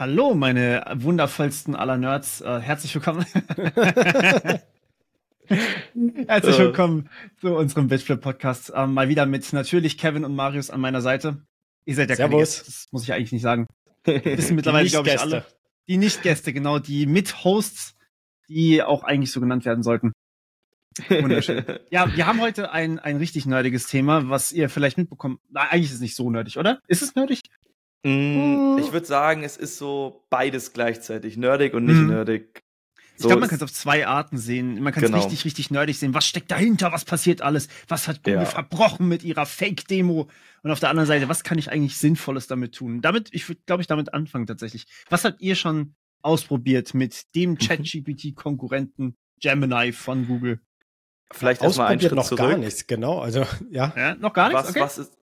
Hallo, meine wundervollsten aller Nerds. Äh, herzlich willkommen. herzlich willkommen zu unserem Bitflip Podcast. Ähm, mal wieder mit natürlich Kevin und Marius an meiner Seite. Ihr seid ja keine Gäste, das muss ich eigentlich nicht sagen. Wissen mittlerweile, glaube ich, alle. Die Nicht-Gäste, genau, die Mit-Hosts, die auch eigentlich so genannt werden sollten. Wunderschön. ja, wir haben heute ein, ein richtig nerdiges Thema, was ihr vielleicht mitbekommt. Na, eigentlich ist es nicht so nerdig, oder? Ist es nerdig? Mm, ich würde sagen, es ist so beides gleichzeitig, nerdig und nicht mm. nerdig. So ich glaube, man kann es auf zwei Arten sehen. Man kann es genau. richtig, richtig nerdig sehen. Was steckt dahinter? Was passiert alles? Was hat Google ja. verbrochen mit ihrer Fake-Demo? Und auf der anderen Seite, was kann ich eigentlich Sinnvolles damit tun? Damit, ich würde, glaube ich, damit anfangen tatsächlich. Was habt ihr schon ausprobiert mit dem mhm. ChatGPT-Konkurrenten Gemini von Google? Vielleicht erstmal einen Schritt noch zurück. gar nichts, genau. Also, ja. ja noch gar nichts? Was, okay. was ist,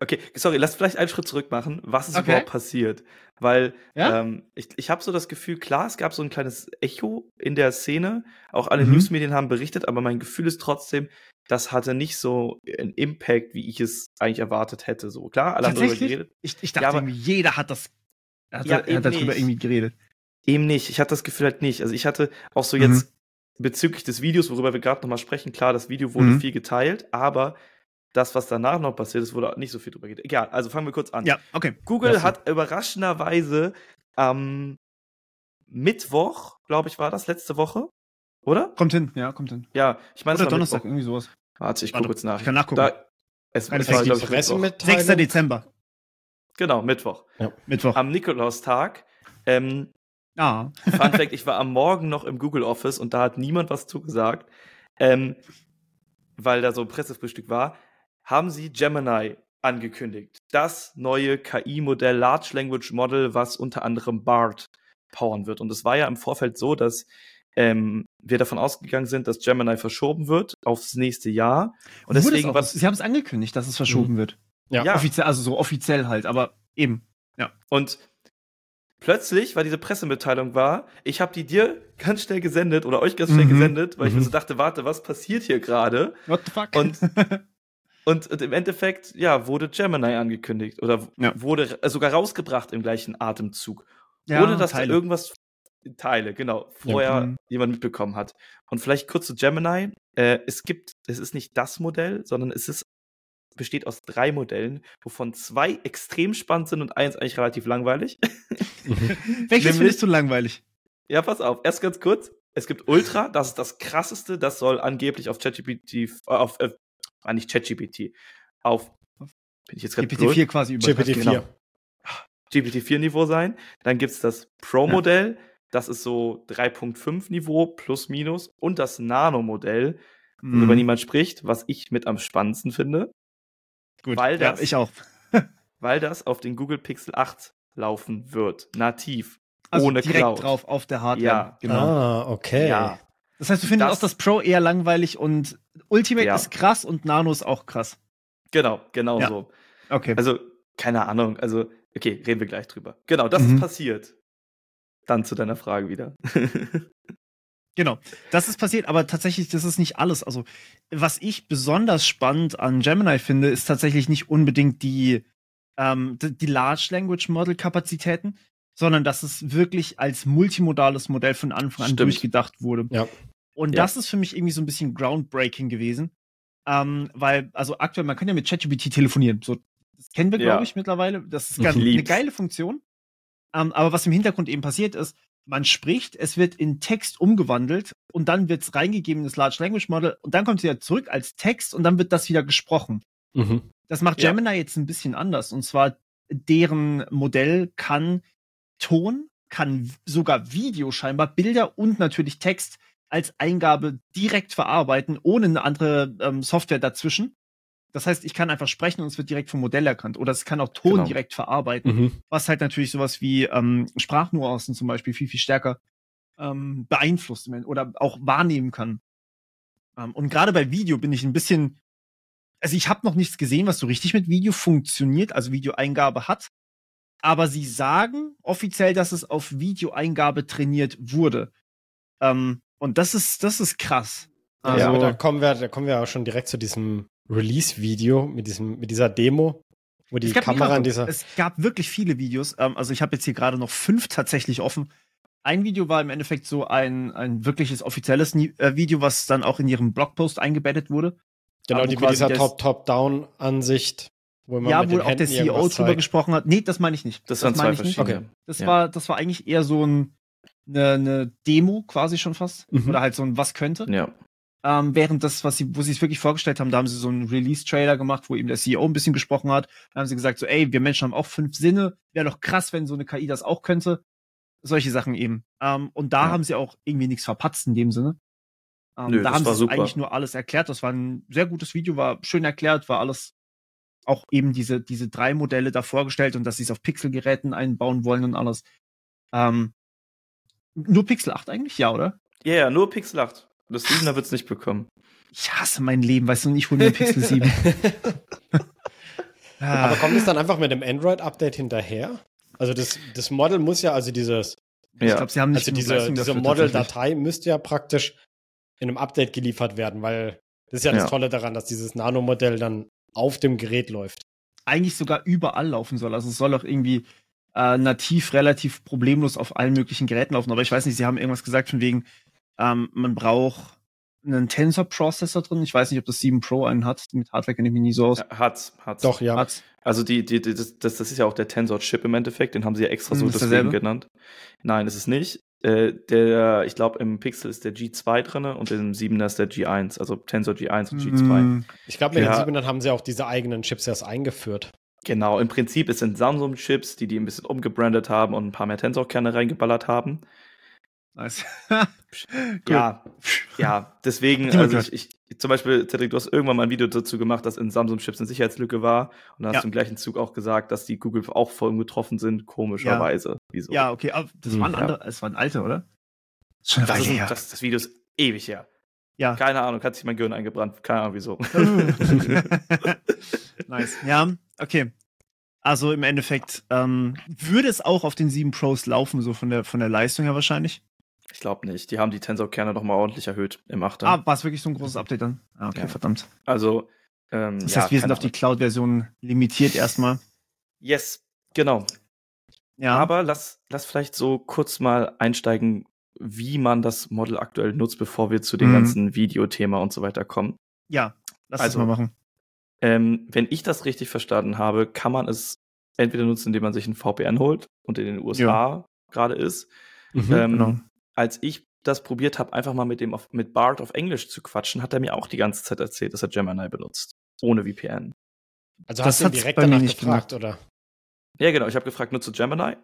Okay, sorry, lass vielleicht einen Schritt zurück machen. Was ist okay. überhaupt passiert? Weil ja? ähm, ich, ich habe so das Gefühl, klar, es gab so ein kleines Echo in der Szene. Auch alle mhm. Newsmedien haben berichtet, aber mein Gefühl ist trotzdem, das hatte nicht so einen Impact, wie ich es eigentlich erwartet hätte. So klar, alle haben darüber geredet. Ich, ich dachte, ja, aber, jeder hat das, hat, ja, hat darüber nicht. irgendwie geredet. Eben nicht. Ich hatte das Gefühl halt nicht. Also ich hatte auch so mhm. jetzt bezüglich des Videos, worüber wir gerade nochmal sprechen, klar, das Video wurde mhm. viel geteilt, aber das, was danach noch passiert ist, wurde nicht so viel drüber geht. Egal, also fangen wir kurz an. Ja, okay. Google hat überraschenderweise am Mittwoch, glaube ich, war das letzte Woche, oder? Kommt hin, ja, kommt hin. Ja, ich meine, oder Donnerstag, Mittwoch. irgendwie sowas. Warte, ich gucke jetzt nach. Ich kann nachgucken. Da, es, es war, glaube ich, 6. Dezember. Genau, Mittwoch. Ja. Mittwoch. Am Nikolaustag. Ähm, ah. Fun Fact, ich war am Morgen noch im Google Office und da hat niemand was zugesagt, ähm, weil da so ein Pressefrühstück war haben sie Gemini angekündigt. Das neue KI-Modell, Large Language Model, was unter anderem BART powern wird. Und es war ja im Vorfeld so, dass ähm, wir davon ausgegangen sind, dass Gemini verschoben wird aufs nächste Jahr. Und deswegen was. Sie haben es angekündigt, dass es verschoben mhm. wird. Ja. ja. Offiziell, also so offiziell halt, aber eben. Ja. Und plötzlich war diese Pressemitteilung war, ich habe die dir ganz schnell gesendet oder euch ganz schnell mhm. gesendet, weil mhm. ich mir so dachte, warte, was passiert hier gerade? What the fuck? Und Und, und, im Endeffekt, ja, wurde Gemini angekündigt oder ja. wurde äh, sogar rausgebracht im gleichen Atemzug. Ja, ohne dass Teile. da irgendwas Teile, genau, vorher ja. Mhm. jemand mitbekommen hat. Und vielleicht kurz zu Gemini. Äh, es gibt, es ist nicht das Modell, sondern es ist, besteht aus drei Modellen, wovon zwei extrem spannend sind und eins eigentlich relativ langweilig. Welches findest du langweilig? Ja, pass auf. Erst ganz kurz. Es gibt Ultra, das ist das krasseste, das soll angeblich auf ChatGPT, äh, auf war nicht ChatGPT, auf, bin ich jetzt gerade GPT-4 quasi über GPT-4. Genau. GPT-4-Niveau sein. Dann gibt es das Pro-Modell, ja. das ist so 3.5 Niveau plus minus und das Nano-Modell, mhm. worüber niemand spricht, was ich mit am spannendsten finde. Gut, weil das, ja, ich auch. weil das auf den Google Pixel 8 laufen wird, nativ. Also ohne direkt Cloud. drauf auf der Hardware. Ja, genau. Ah, okay. Ja. Das heißt, du findest das, auch das Pro eher langweilig und Ultimate ja. ist krass und Nano ist auch krass. Genau, genau ja. so. Okay. Also, keine Ahnung. Also, okay, reden wir gleich drüber. Genau, das mhm. ist passiert. Dann zu deiner Frage wieder. Genau, das ist passiert, aber tatsächlich, das ist nicht alles. Also, was ich besonders spannend an Gemini finde, ist tatsächlich nicht unbedingt die, ähm, die Large Language Model Kapazitäten, sondern dass es wirklich als multimodales Modell von Anfang an Stimmt. durchgedacht wurde. Ja. Und ja. das ist für mich irgendwie so ein bisschen groundbreaking gewesen. Ähm, weil, also aktuell, man kann ja mit ChatGPT telefonieren. So, das kennen wir, glaube ich, mittlerweile. Das ist ganz, eine geile Funktion. Ähm, aber was im Hintergrund eben passiert ist, man spricht, es wird in Text umgewandelt und dann wird es reingegeben in das Large Language Model und dann kommt es wieder zurück als Text und dann wird das wieder gesprochen. Mhm. Das macht Gemini ja. jetzt ein bisschen anders. Und zwar, deren Modell kann Ton, kann sogar Video scheinbar, Bilder und natürlich Text als Eingabe direkt verarbeiten, ohne eine andere ähm, Software dazwischen. Das heißt, ich kann einfach sprechen und es wird direkt vom Modell erkannt. Oder es kann auch Ton genau. direkt verarbeiten, mhm. was halt natürlich sowas wie ähm, Sprachnuancen zum Beispiel viel, viel stärker ähm, beeinflusst oder auch wahrnehmen kann. Ähm, und gerade bei Video bin ich ein bisschen, also ich habe noch nichts gesehen, was so richtig mit Video funktioniert, also Videoeingabe hat aber sie sagen offiziell, dass es auf Videoeingabe trainiert wurde. Ähm, und das ist, das ist krass. Also, ja, aber da kommen wir, da kommen wir auch schon direkt zu diesem Release-Video mit diesem, mit dieser Demo. Wo die Kamera in dieser. Es gab wirklich viele Videos. Ähm, also ich habe jetzt hier gerade noch fünf tatsächlich offen. Ein Video war im Endeffekt so ein, ein wirkliches offizielles äh, Video, was dann auch in ihrem Blogpost eingebettet wurde. Genau, die mit dieser Top-Down-Ansicht. Wo ja, wo auch der CEO drüber zeigt. gesprochen hat. Nee, das meine ich nicht. Das, das waren zwei verschiedene. Okay. Das, ja. war, das war eigentlich eher so ein, eine, eine Demo quasi schon fast. Mhm. Oder halt so ein Was könnte. Ja. Ähm, während das, was sie, wo sie es wirklich vorgestellt haben, da haben sie so einen Release-Trailer gemacht, wo eben der CEO ein bisschen gesprochen hat. Da haben sie gesagt, so, ey, wir Menschen haben auch fünf Sinne. Wäre doch krass, wenn so eine KI das auch könnte. Solche Sachen eben. Ähm, und da ja. haben sie auch irgendwie nichts verpatzt in dem Sinne. Ähm, Nö, da haben sie eigentlich nur alles erklärt. Das war ein sehr gutes Video, war schön erklärt, war alles auch eben diese, diese drei Modelle da vorgestellt und dass sie es auf Pixel-Geräten einbauen wollen und alles. Ähm, nur Pixel 8 eigentlich? Ja, oder? Ja, yeah, nur Pixel 8. Das 7er wird es nicht bekommen. Ich hasse mein Leben, weißt du, und ich hole mir Pixel 7. Ah. Aber kommt es dann einfach mit dem Android-Update hinterher? Also das, das Model muss ja, also dieses, ja. ich glaube, sie haben nicht also diese, diese Model-Datei müsste ja praktisch in einem Update geliefert werden, weil das ist ja, ja. das Tolle daran, dass dieses Nano-Modell dann auf dem Gerät läuft. Eigentlich sogar überall laufen soll. Also es soll auch irgendwie äh, nativ relativ problemlos auf allen möglichen Geräten laufen. Aber ich weiß nicht, sie haben irgendwas gesagt von wegen, ähm, man braucht einen Tensor-Prozessor drin. Ich weiß nicht, ob das 7 Pro einen hat. Mit Hardware kenne ich mich nie so aus. Hat's, hat's. Doch, ja. Hat's. Also die, die, die das, das ist ja auch der Tensor-Chip im Endeffekt, den haben sie ja extra so hm, deswegen genannt. Nein, ist es nicht. Äh, der, ich glaube, im Pixel ist der G2 drin und im 7er ist der G1, also Tensor G1 und G2. Hm. Ich glaube, mit ja. den 7ern haben sie auch diese eigenen Chips erst eingeführt. Genau, im Prinzip es sind Samsung-Chips, die die ein bisschen umgebrandet haben und ein paar mehr Tensor-Kerne reingeballert haben. Nice. ja, ja, deswegen, also ich, ich, zum Beispiel, Cedric, du hast irgendwann mal ein Video dazu gemacht, dass in Samsung-Chips eine Sicherheitslücke war und dann hast ja. du im gleichen Zug auch gesagt, dass die Google auch voll getroffen sind, komischerweise. Ja, Wieso? ja okay, aber das hm, war ein anderer, es war ein alter, oder? Schon das, ist, das, das Video ist ewig her. Ja. Keine Ahnung, hat sich mein Gehirn eingebrannt, keine Ahnung wieso. nice. Ja, okay. Also im Endeffekt ähm, würde es auch auf den 7 Pros laufen, so von der, von der Leistung her wahrscheinlich. Ich glaube nicht. Die haben die Tensor-Kerne noch mal ordentlich erhöht im 8. Ah, war es wirklich so ein großes Update dann? Ah, okay, ja. verdammt. Also, ähm, Das heißt, ja, wir sind auf die Cloud-Version limitiert erstmal. Yes, genau. Ja. Aber lass, lass vielleicht so kurz mal einsteigen, wie man das Model aktuell nutzt, bevor wir zu dem mhm. ganzen Videothema und so weiter kommen. Ja, lass also, das mal machen. Ähm, wenn ich das richtig verstanden habe, kann man es entweder nutzen, indem man sich ein VPN holt und in den USA ja. gerade ist. Mhm, ähm, genau als ich das probiert habe, einfach mal mit dem auf, mit Bart auf Englisch zu quatschen, hat er mir auch die ganze Zeit erzählt, dass er Gemini benutzt. Ohne VPN. Also das hast du direkt danach nicht gefragt, oder? Ja, genau. Ich habe gefragt, nutze Gemini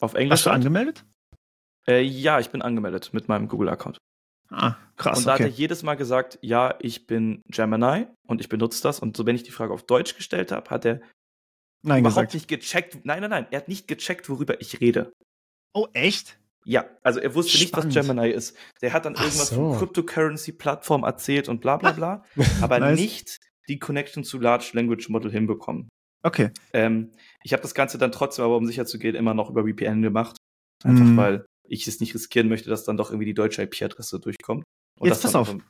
auf Englisch. Hast du angemeldet? Äh, ja, ich bin angemeldet mit meinem Google-Account. Ah, krass. Und da okay. hat er jedes Mal gesagt, ja, ich bin Gemini und ich benutze das. Und so, wenn ich die Frage auf Deutsch gestellt habe, hat er nein überhaupt gesagt. nicht gecheckt. Nein, nein, nein. Er hat nicht gecheckt, worüber ich rede. Oh, echt? Ja, also er wusste Spannend. nicht, was Gemini ist. Der hat dann Ach irgendwas so. von Cryptocurrency-Plattform erzählt und bla bla bla, aber nice. nicht die Connection zu Large Language Model hinbekommen. Okay. Ähm, ich habe das Ganze dann trotzdem, aber um sicher zu gehen, immer noch über VPN gemacht. Einfach mm. weil ich es nicht riskieren möchte, dass dann doch irgendwie die deutsche IP-Adresse durchkommt. Und Jetzt pass auf. Dann,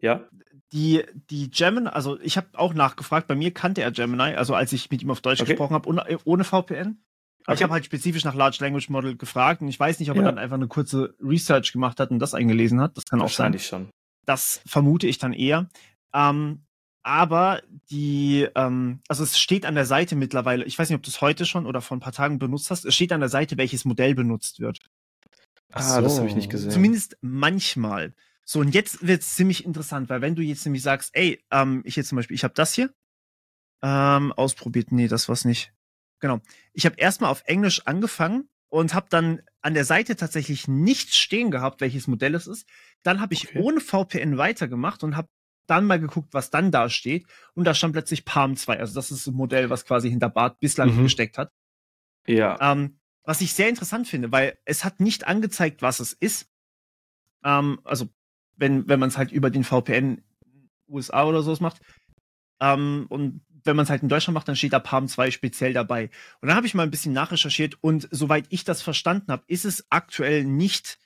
ja? Die, die Gemini, also ich habe auch nachgefragt, bei mir kannte er Gemini, also als ich mit ihm auf Deutsch okay. gesprochen habe, ohne, ohne VPN. Okay. Ich habe halt spezifisch nach Large Language Model gefragt und ich weiß nicht, ob ja. er dann einfach eine kurze Research gemacht hat und das eingelesen hat. Das kann auch sein. Wahrscheinlich schon. Das vermute ich dann eher. Ähm, aber die, ähm, also es steht an der Seite mittlerweile, ich weiß nicht, ob du es heute schon oder vor ein paar Tagen benutzt hast, es steht an der Seite, welches Modell benutzt wird. Ah, so. das habe ich nicht gesehen. Zumindest manchmal. So, und jetzt wird es ziemlich interessant, weil wenn du jetzt nämlich sagst, ey, ähm, ich jetzt zum Beispiel, ich habe das hier ähm, ausprobiert, nee, das war's nicht. Genau. Ich habe erstmal auf Englisch angefangen und habe dann an der Seite tatsächlich nichts stehen gehabt, welches Modell es ist. Dann habe ich okay. ohne VPN weitergemacht und habe dann mal geguckt, was dann da steht. Und da stand plötzlich Palm 2. Also das ist ein Modell, was quasi hinter Bart bislang mhm. gesteckt hat. Ja. Ähm, was ich sehr interessant finde, weil es hat nicht angezeigt, was es ist. Ähm, also wenn, wenn man es halt über den VPN USA oder sowas macht. Ähm, und wenn man es halt in Deutschland macht, dann steht da Palm 2 speziell dabei. Und dann habe ich mal ein bisschen nachrecherchiert und soweit ich das verstanden habe, ist es aktuell nicht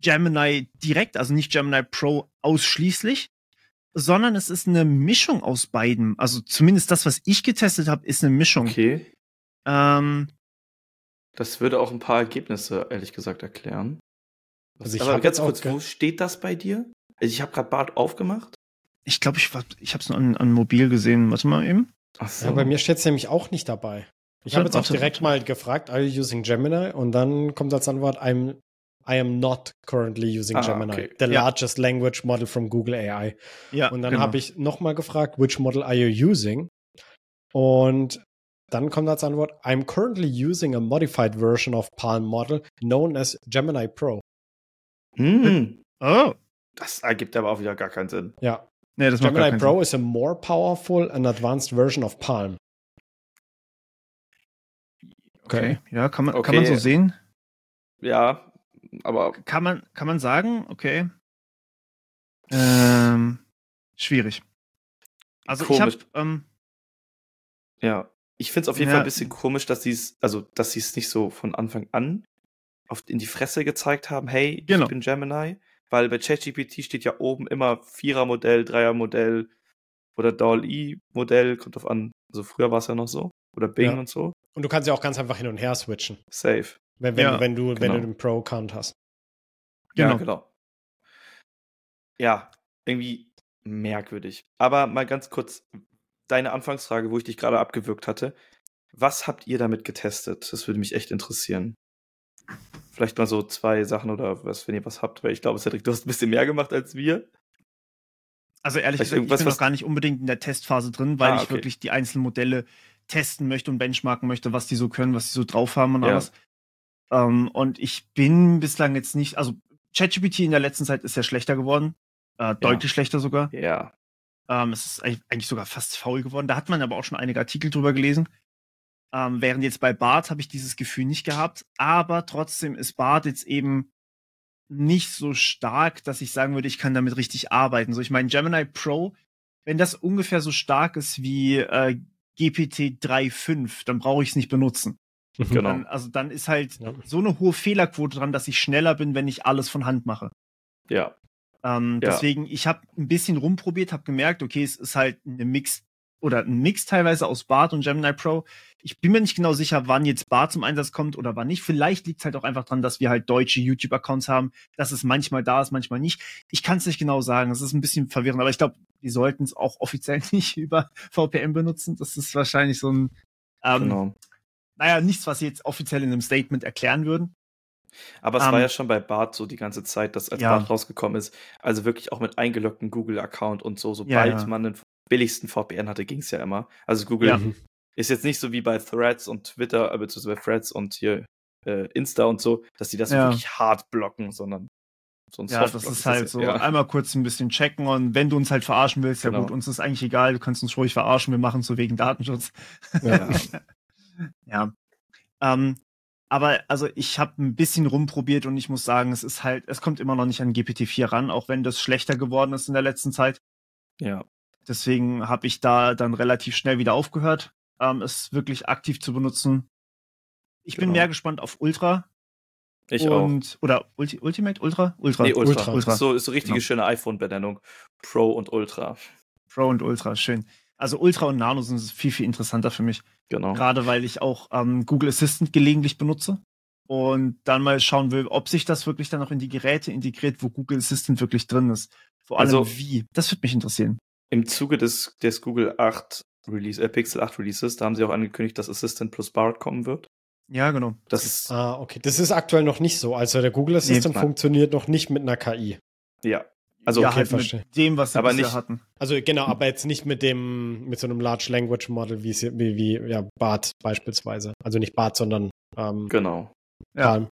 Gemini direkt, also nicht Gemini Pro ausschließlich, sondern es ist eine Mischung aus beiden. Also zumindest das, was ich getestet habe, ist eine Mischung. Okay. Ähm, das würde auch ein paar Ergebnisse, ehrlich gesagt, erklären. Also ich Aber ganz kurz, wo steht das bei dir? Also ich habe gerade Bart aufgemacht. Ich glaube, ich, ich habe es nur an, an Mobil gesehen. Warte mal eben. Ach so. Ja, bei mir steht es nämlich auch nicht dabei. Ich habe jetzt auch direkt mal gefragt, are you using Gemini? Und dann kommt als Antwort, I'm I am not currently using ah, Gemini, okay. the ja. largest language model from Google AI. Ja, und dann genau. habe ich nochmal gefragt, which model are you using? Und dann kommt als Antwort, I'm currently using a modified version of Palm Model known as Gemini Pro. Hm. Oh. Das ergibt aber auch wieder gar keinen Sinn. Ja. Nee, Gemini Pro Sinn. is a more powerful and advanced version of Palm. Okay, ja, kann man, okay. kann man so sehen. Ja, aber. Kann man, kann man sagen, okay. Ähm, schwierig. Also komisch. ich habe. Ähm, ja, ich finde es auf jeden ja. Fall ein bisschen komisch, dass sie es, also dass sie es nicht so von Anfang an auf, in die Fresse gezeigt haben, hey, genau. ich bin Gemini. Weil bei ChatGPT steht ja oben immer Vierer-Modell, Dreier-Modell oder DAL-E-Modell, kommt drauf an. Also früher war es ja noch so. Oder Bing ja. und so. Und du kannst ja auch ganz einfach hin und her switchen. Safe. Wenn, wenn, ja, wenn du, genau. wenn du den Pro-Count hast. Genau. Ja, genau. Ja, irgendwie merkwürdig. Aber mal ganz kurz, deine Anfangsfrage, wo ich dich gerade abgewürgt hatte. Was habt ihr damit getestet? Das würde mich echt interessieren. Vielleicht mal so zwei Sachen oder was, wenn ihr was habt, weil ich glaube, Cedric, du hast ein bisschen mehr gemacht als wir. Also ehrlich gesagt, ich bin noch gar nicht unbedingt in der Testphase drin, weil ah, okay. ich wirklich die einzelnen Modelle testen möchte und benchmarken möchte, was die so können, was die so drauf haben und ja. alles. Ähm, und ich bin bislang jetzt nicht, also ChatGPT in der letzten Zeit ist ja schlechter geworden. Äh, deutlich ja. schlechter sogar. Ja. Ähm, es ist eigentlich sogar fast faul geworden. Da hat man aber auch schon einige Artikel drüber gelesen. Ähm, während jetzt bei Bart habe ich dieses Gefühl nicht gehabt. Aber trotzdem ist Bart jetzt eben nicht so stark, dass ich sagen würde, ich kann damit richtig arbeiten. So, ich meine, Gemini Pro, wenn das ungefähr so stark ist wie äh, GPT 3.5, dann brauche ich es nicht benutzen. Genau. Dann, also dann ist halt ja. so eine hohe Fehlerquote dran, dass ich schneller bin, wenn ich alles von Hand mache. Ja. Ähm, ja. Deswegen, ich habe ein bisschen rumprobiert, habe gemerkt, okay, es ist halt eine Mix oder ein Mix teilweise aus Bart und Gemini Pro. Ich bin mir nicht genau sicher, wann jetzt Bart zum Einsatz kommt oder wann nicht. Vielleicht liegt es halt auch einfach dran, dass wir halt deutsche YouTube-Accounts haben, dass es manchmal da ist, manchmal nicht. Ich kann es nicht genau sagen. Es ist ein bisschen verwirrend, aber ich glaube, die sollten es auch offiziell nicht über VPN benutzen. Das ist wahrscheinlich so ein, ähm, genau. naja, nichts, was sie jetzt offiziell in einem Statement erklären würden. Aber es um, war ähm, ja schon bei Bart so die ganze Zeit, dass als ja. Bart rausgekommen ist, also wirklich auch mit eingeloggten Google-Account und so, sobald ja, ja. man einen billigsten VPN hatte, ging es ja immer. Also Google ja. ist jetzt nicht so wie bei Threads und Twitter, äh, beziehungsweise bei Threads und hier äh, Insta und so, dass die das ja. wirklich hart blocken, sondern so ein Ja, das ist halt das, so, ja. einmal kurz ein bisschen checken und wenn du uns halt verarschen willst, genau. ja gut, uns ist eigentlich egal, du kannst uns ruhig verarschen, wir machen es so wegen Datenschutz. Ja. ja. Ähm, aber also ich habe ein bisschen rumprobiert und ich muss sagen, es ist halt, es kommt immer noch nicht an GPT-4 ran, auch wenn das schlechter geworden ist in der letzten Zeit. Ja. Deswegen habe ich da dann relativ schnell wieder aufgehört, ähm, es wirklich aktiv zu benutzen. Ich genau. bin mehr gespannt auf Ultra. Ich und, auch. Oder Ulti Ultimate? Ultra? Ultra. Nee, Ultra. Ultra. Ultra. So ist so richtige genau. schöne iPhone-Benennung. Pro und Ultra. Pro und Ultra, schön. Also Ultra und Nano sind viel, viel interessanter für mich. Genau. Gerade weil ich auch ähm, Google Assistant gelegentlich benutze und dann mal schauen will, ob sich das wirklich dann auch in die Geräte integriert, wo Google Assistant wirklich drin ist. Vor allem also, wie. Das würde mich interessieren. Im Zuge des, des Google 8 Release, äh, Pixel 8 Releases, da haben sie auch angekündigt, dass Assistant plus Bart kommen wird. Ja, genau. Das ist. Ah, okay. Das ist aktuell noch nicht so. Also der Google Assistant nee, funktioniert noch nicht mit einer KI. Ja. Also ja, okay, halt verstehe. mit dem, was sie aber nicht hatten. Also genau, aber jetzt nicht mit dem, mit so einem Large Language Model wie, wie, wie ja, BART beispielsweise. Also nicht BART, sondern ähm, genau. Ja.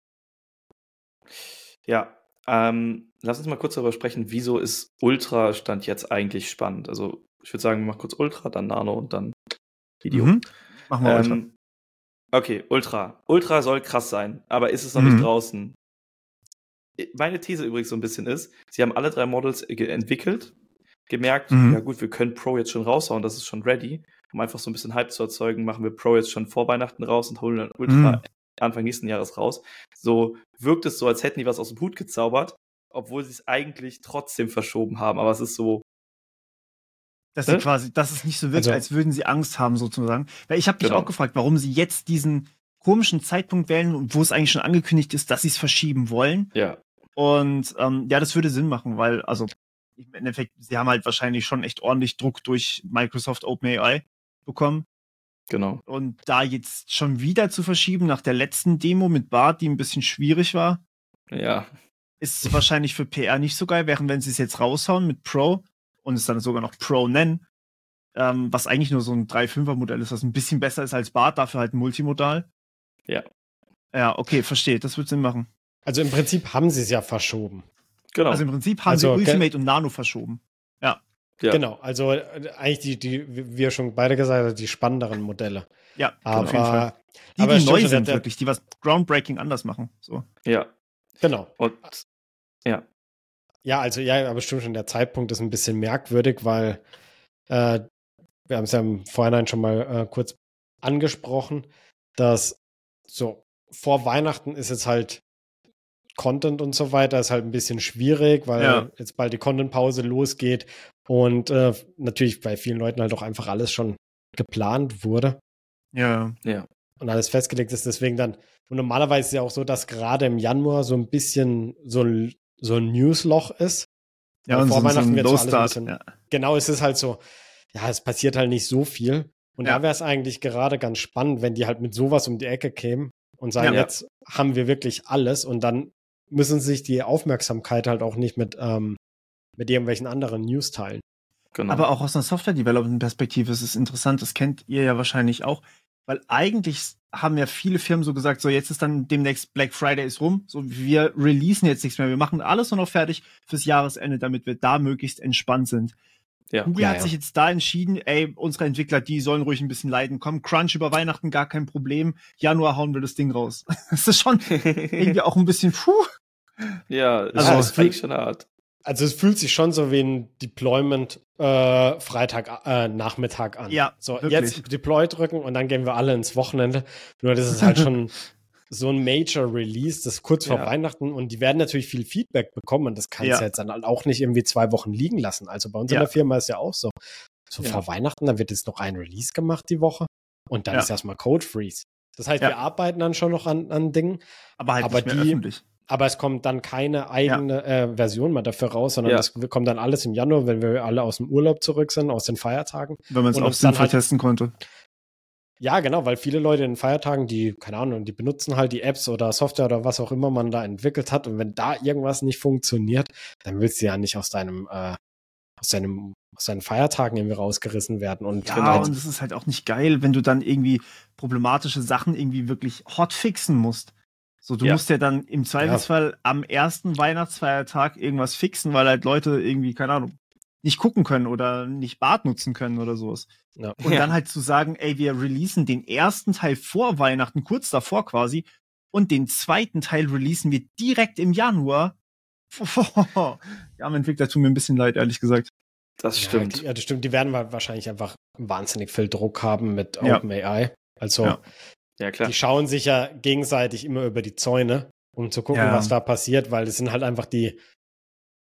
Ja, ähm, lass uns mal kurz darüber sprechen, wieso ist Ultra-Stand jetzt eigentlich spannend? Also, ich würde sagen, wir machen kurz Ultra, dann Nano und dann Video. Mhm. Machen wir ähm, Ultra. Okay, Ultra. Ultra soll krass sein, aber ist es noch mhm. nicht draußen? Meine These übrigens so ein bisschen ist, sie haben alle drei Models entwickelt, gemerkt, mhm. ja gut, wir können Pro jetzt schon raushauen, das ist schon ready. Um einfach so ein bisschen Hype zu erzeugen, machen wir Pro jetzt schon vor Weihnachten raus und holen dann Ultra mhm. Anfang nächsten Jahres raus. So wirkt es so, als hätten die was aus dem Hut gezaubert, obwohl sie es eigentlich trotzdem verschoben haben. Aber es ist so, Dass sie quasi, dass es nicht so wirkt, also, als würden sie Angst haben, sozusagen. Weil ich habe mich genau. auch gefragt, warum sie jetzt diesen komischen Zeitpunkt wählen, wo es eigentlich schon angekündigt ist, dass sie es verschieben wollen. Ja. Und ähm, ja, das würde Sinn machen, weil, also im Endeffekt, sie haben halt wahrscheinlich schon echt ordentlich Druck durch Microsoft OpenAI bekommen. Genau. Und da jetzt schon wieder zu verschieben nach der letzten Demo mit Bart, die ein bisschen schwierig war. Ja. Ist wahrscheinlich für PR nicht so geil, während wenn sie es jetzt raushauen mit Pro und es dann sogar noch Pro nennen, ähm, was eigentlich nur so ein 3-5er-Modell ist, was ein bisschen besser ist als Bart, dafür halt multimodal. Ja. Ja, okay, verstehe. Das wird Sinn machen. Also im Prinzip haben sie es ja verschoben. Genau. Also im Prinzip haben also, sie Ultimate und Nano verschoben. Ja. ja. Genau, also äh, eigentlich die, die, wie wir schon beide gesagt haben, die spannenderen Modelle. Ja, aber, auf jeden Fall. Die, aber die neu sind der, wirklich, die was groundbreaking anders machen. So. Ja. Genau. Und ja. Ja, also ja, aber stimmt schon, der Zeitpunkt ist ein bisschen merkwürdig, weil äh, wir haben es ja im Vorhinein schon mal äh, kurz angesprochen, dass so vor Weihnachten ist jetzt halt Content und so weiter ist halt ein bisschen schwierig, weil ja. jetzt bald die Content-Pause losgeht und äh, natürlich bei vielen Leuten halt auch einfach alles schon geplant wurde. Ja. Ja. Und alles festgelegt ist. Deswegen dann, und normalerweise ist es ja auch so, dass gerade im Januar so ein bisschen so, so ein Newsloch ist. Ja, und vor so, Weihnachten wird so alles ein bisschen. Ja. Genau, es ist halt so, ja, es passiert halt nicht so viel. Und ja. da wäre es eigentlich gerade ganz spannend, wenn die halt mit sowas um die Ecke kämen und sagen, ja, jetzt haben wir wirklich alles und dann müssen sich die Aufmerksamkeit halt auch nicht mit, ähm, mit irgendwelchen anderen News teilen. Genau. Aber auch aus einer Software-Development-Perspektive ist es interessant, das kennt ihr ja wahrscheinlich auch, weil eigentlich haben ja viele Firmen so gesagt, so jetzt ist dann demnächst Black Friday ist rum, so wir releasen jetzt nichts mehr, wir machen alles nur noch fertig fürs Jahresende, damit wir da möglichst entspannt sind. Ja. Google ja, hat ja. sich jetzt da entschieden, ey, unsere Entwickler, die sollen ruhig ein bisschen leiden. Komm, Crunch über Weihnachten, gar kein Problem. Januar hauen wir das Ding raus. das ist schon irgendwie auch ein bisschen, puh. Ja, also es fühlt schon hart. Also es fühlt sich schon so wie ein Deployment äh, Freitag äh, Nachmittag an. Ja, so wirklich. jetzt Deploy drücken und dann gehen wir alle ins Wochenende. Nur das ist halt schon so ein Major Release, das ist kurz vor ja. Weihnachten und die werden natürlich viel Feedback bekommen und das kannst du ja. jetzt dann halt auch nicht irgendwie zwei Wochen liegen lassen. Also bei uns ja. in der Firma ist ja auch so. So vor Weihnachten, dann wird jetzt noch ein Release gemacht die Woche und dann ist erstmal Code Freeze. Das heißt, wir arbeiten dann schon noch an, an Dingen. Aber halt aber die, öffentlich aber es kommt dann keine eigene ja. äh, Version mehr dafür raus, sondern es ja. kommt dann alles im Januar, wenn wir alle aus dem Urlaub zurück sind, aus den Feiertagen. Wenn man es auch sinnvoll halt, testen konnte. Ja, genau, weil viele Leute in den Feiertagen, die, keine Ahnung, die benutzen halt die Apps oder Software oder was auch immer man da entwickelt hat. Und wenn da irgendwas nicht funktioniert, dann willst du ja nicht aus deinem, äh, aus deinem aus deinen Feiertagen irgendwie rausgerissen werden. Und ja, halt und es ist halt auch nicht geil, wenn du dann irgendwie problematische Sachen irgendwie wirklich hotfixen musst. So, du ja. musst ja dann im Zweifelsfall ja. am ersten Weihnachtsfeiertag irgendwas fixen, weil halt Leute irgendwie, keine Ahnung, nicht gucken können oder nicht Bart nutzen können oder sowas. Ja. Und dann halt zu sagen, ey, wir releasen den ersten Teil vor Weihnachten, kurz davor quasi, und den zweiten Teil releasen wir direkt im Januar. ja, am Entwickler tut mir ein bisschen leid, ehrlich gesagt. Das stimmt. Ja, das stimmt. Die werden wahrscheinlich einfach wahnsinnig viel Druck haben mit OpenAI. Also ja. Klar. Die schauen sich ja gegenseitig immer über die Zäune, um zu gucken, ja. was da passiert, weil das sind halt einfach die,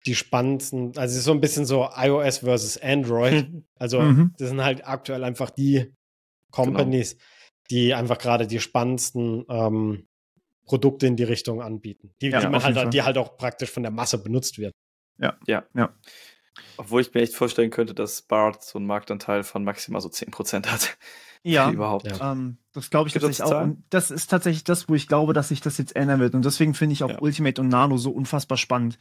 die spannendsten, also es ist so ein bisschen so iOS versus Android. Also mhm. das sind halt aktuell einfach die Companies, genau. die einfach gerade die spannendsten ähm, Produkte in die Richtung anbieten. Die, ja, die man halt, die halt auch praktisch von der Masse benutzt wird. Ja, ja, ja. Obwohl ich mir echt vorstellen könnte, dass Bart so einen Marktanteil von maximal so 10% hat. Ja, überhaupt. Ja. Ähm, das glaube ich Gibt tatsächlich auch. Und das ist tatsächlich das, wo ich glaube, dass sich das jetzt ändern wird. Und deswegen finde ich auch ja. Ultimate und Nano so unfassbar spannend.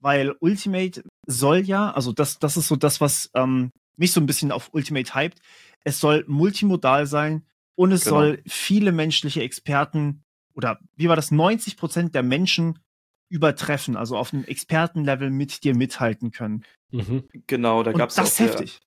Weil Ultimate soll ja, also das, das ist so das, was ähm, mich so ein bisschen auf Ultimate hypt. Es soll multimodal sein und es genau. soll viele menschliche Experten oder wie war das, 90 Prozent der Menschen übertreffen, also auf einem Expertenlevel mit dir mithalten können. Mhm. Genau, da gab es das ist heftig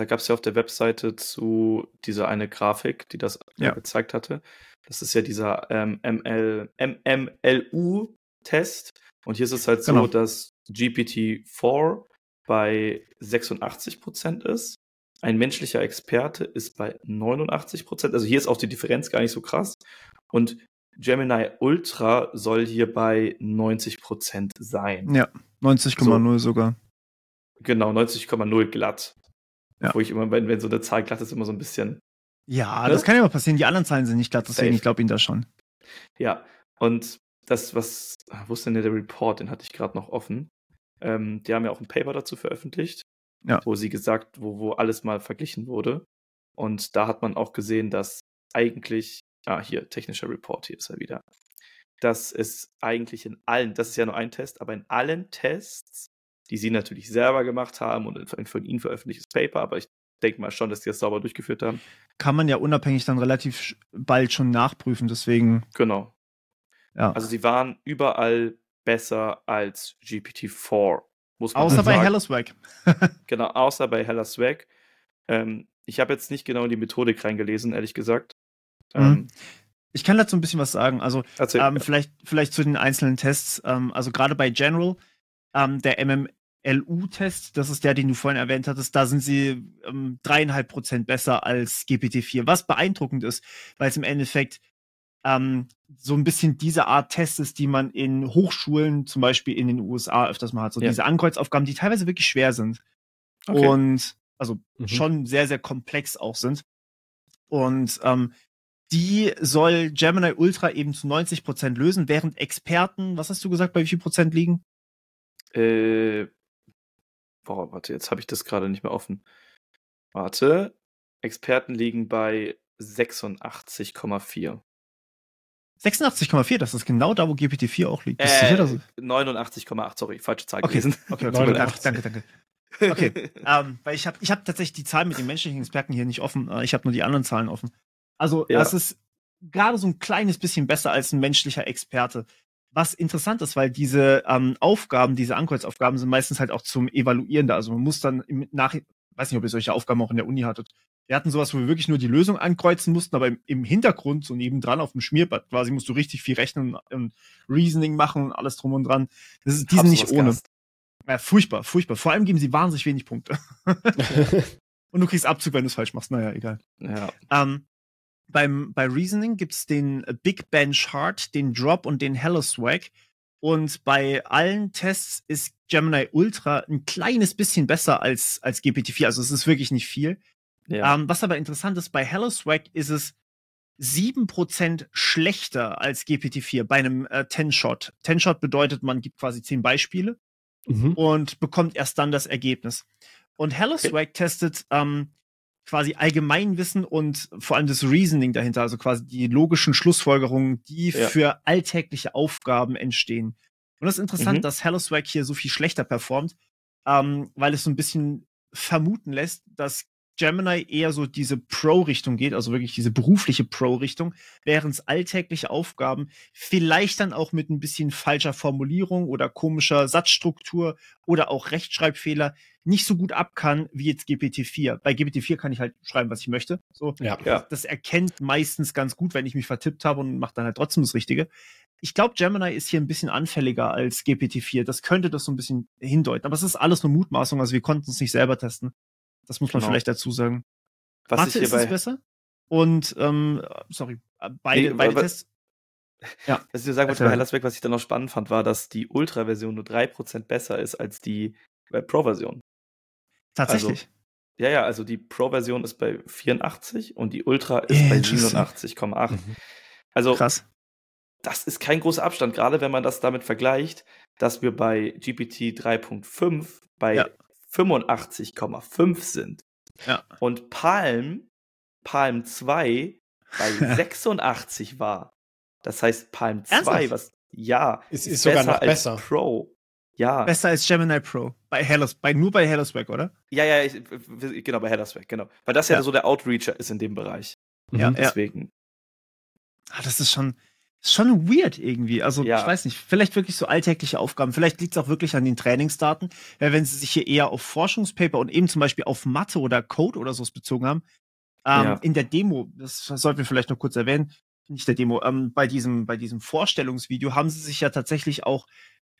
da gab es ja auf der Webseite zu dieser eine Grafik, die das ja. gezeigt hatte. Das ist ja dieser ähm, ML, MMLU-Test. Und hier ist es halt genau. so, dass GPT-4 bei 86% ist. Ein menschlicher Experte ist bei 89% Also hier ist auch die Differenz gar nicht so krass. Und Gemini Ultra soll hier bei 90% sein. Ja, 90,0 so. sogar. Genau, 90,0 glatt. Ja. Wo ich immer, wenn, wenn so eine Zahl glatt ist, immer so ein bisschen. Ja, ne? das kann ja mal passieren. Die anderen Zahlen sind nicht glatt, deswegen, Safe. ich glaube Ihnen das schon. Ja, und das, was, wo ist denn der Report? Den hatte ich gerade noch offen. Ähm, die haben ja auch ein Paper dazu veröffentlicht, ja. wo sie gesagt, wo, wo alles mal verglichen wurde. Und da hat man auch gesehen, dass eigentlich, ah, hier, technischer Report, hier ist er wieder, dass es eigentlich in allen, das ist ja nur ein Test, aber in allen Tests, die sie natürlich selber gemacht haben und ein von ihnen veröffentlichtes Paper, aber ich denke mal schon, dass die das sauber durchgeführt haben. Kann man ja unabhängig dann relativ bald schon nachprüfen, deswegen. Genau. Ja. Also sie waren überall besser als GPT-4. Muss man außer bei Hellaswag. genau, außer bei Hellaswag. Ähm, ich habe jetzt nicht genau in die Methodik reingelesen, ehrlich gesagt. Mhm. Ähm, ich kann dazu ein bisschen was sagen. Also ähm, vielleicht, vielleicht zu den einzelnen Tests. Ähm, also gerade bei General, ähm, der MMLU-Test, das ist der, den du vorhin erwähnt hattest, da sind sie ähm, dreieinhalb Prozent besser als GPT-4, was beeindruckend ist, weil es im Endeffekt ähm, so ein bisschen diese Art Tests ist, die man in Hochschulen, zum Beispiel in den USA, öfters mal hat. So ja. diese Ankreuzaufgaben, die teilweise wirklich schwer sind. Okay. Und also mhm. schon sehr, sehr komplex auch sind. Und ähm, die soll Gemini Ultra eben zu 90 Prozent lösen, während Experten, was hast du gesagt, bei wie viel Prozent liegen? Äh, boah, warte, jetzt habe ich das gerade nicht mehr offen. Warte, Experten liegen bei 86,4. 86,4, das ist genau da, wo GPT-4 auch liegt. Bist äh, 89,8, sorry, falsche Zahl okay. gewesen. Okay, okay, danke, danke. Okay, ähm, weil ich habe ich hab tatsächlich die Zahl mit den menschlichen Experten hier nicht offen. Äh, ich habe nur die anderen Zahlen offen. Also, ja. das ist gerade so ein kleines bisschen besser als ein menschlicher Experte. Was interessant ist, weil diese ähm, Aufgaben, diese Ankreuzaufgaben sind meistens halt auch zum Evaluieren da. Also man muss dann im Nachhinein, weiß nicht, ob ihr solche Aufgaben auch in der Uni hattet. Wir hatten sowas, wo wir wirklich nur die Lösung ankreuzen mussten, aber im, im Hintergrund, so nebendran auf dem Schmierblatt quasi, musst du richtig viel rechnen und Reasoning machen und alles drum und dran. Das ist, die sind nicht ohne. Ja, furchtbar, furchtbar. Vor allem geben sie wahnsinnig wenig Punkte. und du kriegst Abzug, wenn du es falsch machst. Naja, egal. Ja. Ähm, beim, bei Reasoning gibt es den Big Bench Hard, den Drop und den Hello Swag. Und bei allen Tests ist Gemini Ultra ein kleines bisschen besser als, als GPT-4. Also es ist wirklich nicht viel. Ja. Ähm, was aber interessant ist, bei Hello Swag ist es 7% schlechter als GPT-4 bei einem äh, 10-Shot. 10-Shot bedeutet, man gibt quasi 10 Beispiele mhm. und bekommt erst dann das Ergebnis. Und Hello Swag okay. testet ähm, quasi Allgemeinwissen und vor allem das Reasoning dahinter, also quasi die logischen Schlussfolgerungen, die ja. für alltägliche Aufgaben entstehen. Und das ist interessant, mhm. dass HelloSwag hier so viel schlechter performt, ähm, weil es so ein bisschen vermuten lässt, dass Gemini eher so diese Pro-Richtung geht, also wirklich diese berufliche Pro-Richtung, während es alltägliche Aufgaben vielleicht dann auch mit ein bisschen falscher Formulierung oder komischer Satzstruktur oder auch Rechtschreibfehler nicht so gut ab kann wie jetzt GPT-4. Bei GPT-4 kann ich halt schreiben, was ich möchte. So, ja. Das, das erkennt meistens ganz gut, wenn ich mich vertippt habe und macht dann halt trotzdem das Richtige. Ich glaube, Gemini ist hier ein bisschen anfälliger als GPT-4. Das könnte das so ein bisschen hindeuten. Aber es ist alles nur Mutmaßung, also wir konnten es nicht selber testen. Das muss man genau. vielleicht dazu sagen. Was Mathe ist es besser. Und, ähm, sorry, äh, beide, nee, beide aber, Tests. Ja. Was ich dir sagen wollte bei Hellasweg, was ich dann noch spannend fand, war, dass die Ultra-Version nur 3% besser ist als die äh, Pro-Version. Tatsächlich. Also, ja, ja, also die Pro-Version ist bei 84 und die Ultra ist bei 87,8. Mhm. Also, Krass. das ist kein großer Abstand, gerade wenn man das damit vergleicht, dass wir bei GPT 3.5 bei ja. 85,5 sind. Ja. Und Palm, Palm 2 bei 86 war. Das heißt, Palm 2, Ernsthaft? was ja, ist, ist sogar noch besser. Pro. Ja. Besser als Gemini Pro. Bei Hellas, bei, nur bei Hellaswag, oder? Ja, ja, ich, genau, bei Hellaswag, genau. Weil das ja. ja so der Outreacher ist in dem Bereich. Ja, deswegen. Ja. Ah, das ist schon, ist schon weird irgendwie. Also, ja. ich weiß nicht, vielleicht wirklich so alltägliche Aufgaben. Vielleicht liegt es auch wirklich an den Trainingsdaten. Weil wenn sie sich hier eher auf Forschungspaper und eben zum Beispiel auf Mathe oder Code oder sowas bezogen haben, ähm, ja. in der Demo, das sollten wir vielleicht noch kurz erwähnen, nicht der Demo, ähm, bei diesem, bei diesem Vorstellungsvideo haben sie sich ja tatsächlich auch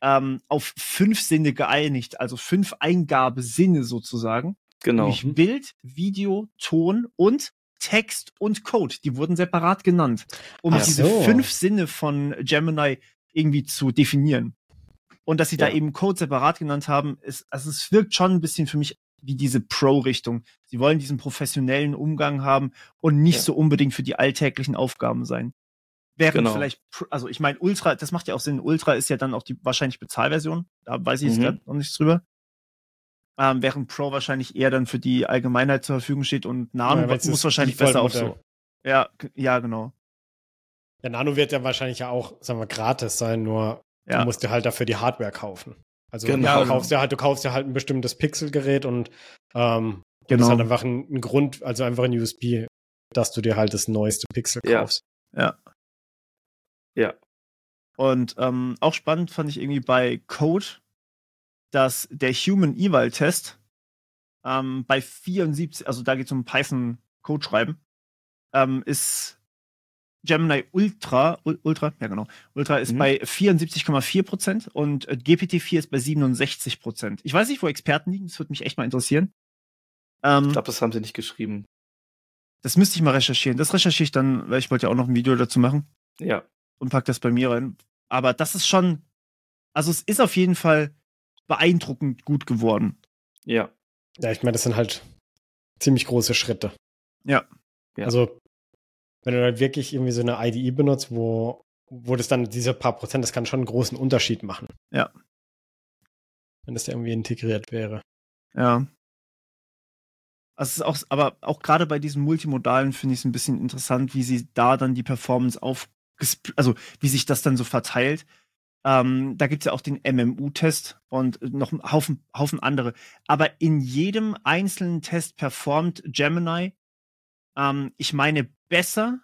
ähm, auf fünf Sinne geeinigt, also fünf Eingabesinne sozusagen. Genau. Nämlich Bild, Video, Ton und Text und Code. Die wurden separat genannt, um Ach diese so. fünf Sinne von Gemini irgendwie zu definieren. Und dass sie ja. da eben Code separat genannt haben, ist, also es wirkt schon ein bisschen für mich wie diese Pro-Richtung. Sie wollen diesen professionellen Umgang haben und nicht ja. so unbedingt für die alltäglichen Aufgaben sein. Während genau. vielleicht, also ich meine, Ultra, das macht ja auch Sinn. Ultra ist ja dann auch die wahrscheinlich Bezahlversion. Da weiß ich mhm. jetzt noch nichts drüber. Ähm, während Pro wahrscheinlich eher dann für die Allgemeinheit zur Verfügung steht und Nano ja, muss wahrscheinlich besser auch so. Ja, ja, genau. Der Nano wird ja wahrscheinlich ja auch, sagen wir, gratis sein, nur ja. du musst dir halt dafür die Hardware kaufen. Also genau. du kaufst ja halt, du kaufst ja halt ein bestimmtes Pixelgerät und ähm, genau. das ist halt einfach ein, ein, Grund, also einfach ein USB, dass du dir halt das neueste Pixel kaufst. Ja. Ja. Und ähm, auch spannend fand ich irgendwie bei Code, dass der Human Eval Test ähm, bei 74, also da geht es um Python Code schreiben, ähm, ist Gemini Ultra, Ultra, ja genau, Ultra ist mhm. bei 74,4% und äh, GPT-4 ist bei 67% Ich weiß nicht, wo Experten liegen, das würde mich echt mal interessieren. Ähm, ich glaube, das haben sie nicht geschrieben. Das müsste ich mal recherchieren. Das recherchiere ich dann, weil ich wollte ja auch noch ein Video dazu machen. Ja. Und pack das bei mir rein. Aber das ist schon, also es ist auf jeden Fall beeindruckend gut geworden. Ja. Ja, ich meine, das sind halt ziemlich große Schritte. Ja. ja. Also wenn du halt wirklich irgendwie so eine IDE benutzt, wo, wo das dann diese paar Prozent, das kann schon einen großen Unterschied machen. Ja. Wenn das da irgendwie integriert wäre. Ja. Also auch, aber auch gerade bei diesen Multimodalen finde ich es ein bisschen interessant, wie sie da dann die Performance auf, also wie sich das dann so verteilt. Ähm, da gibt es ja auch den MMU-Test und noch einen Haufen, Haufen andere. Aber in jedem einzelnen Test performt Gemini, ähm, ich meine, besser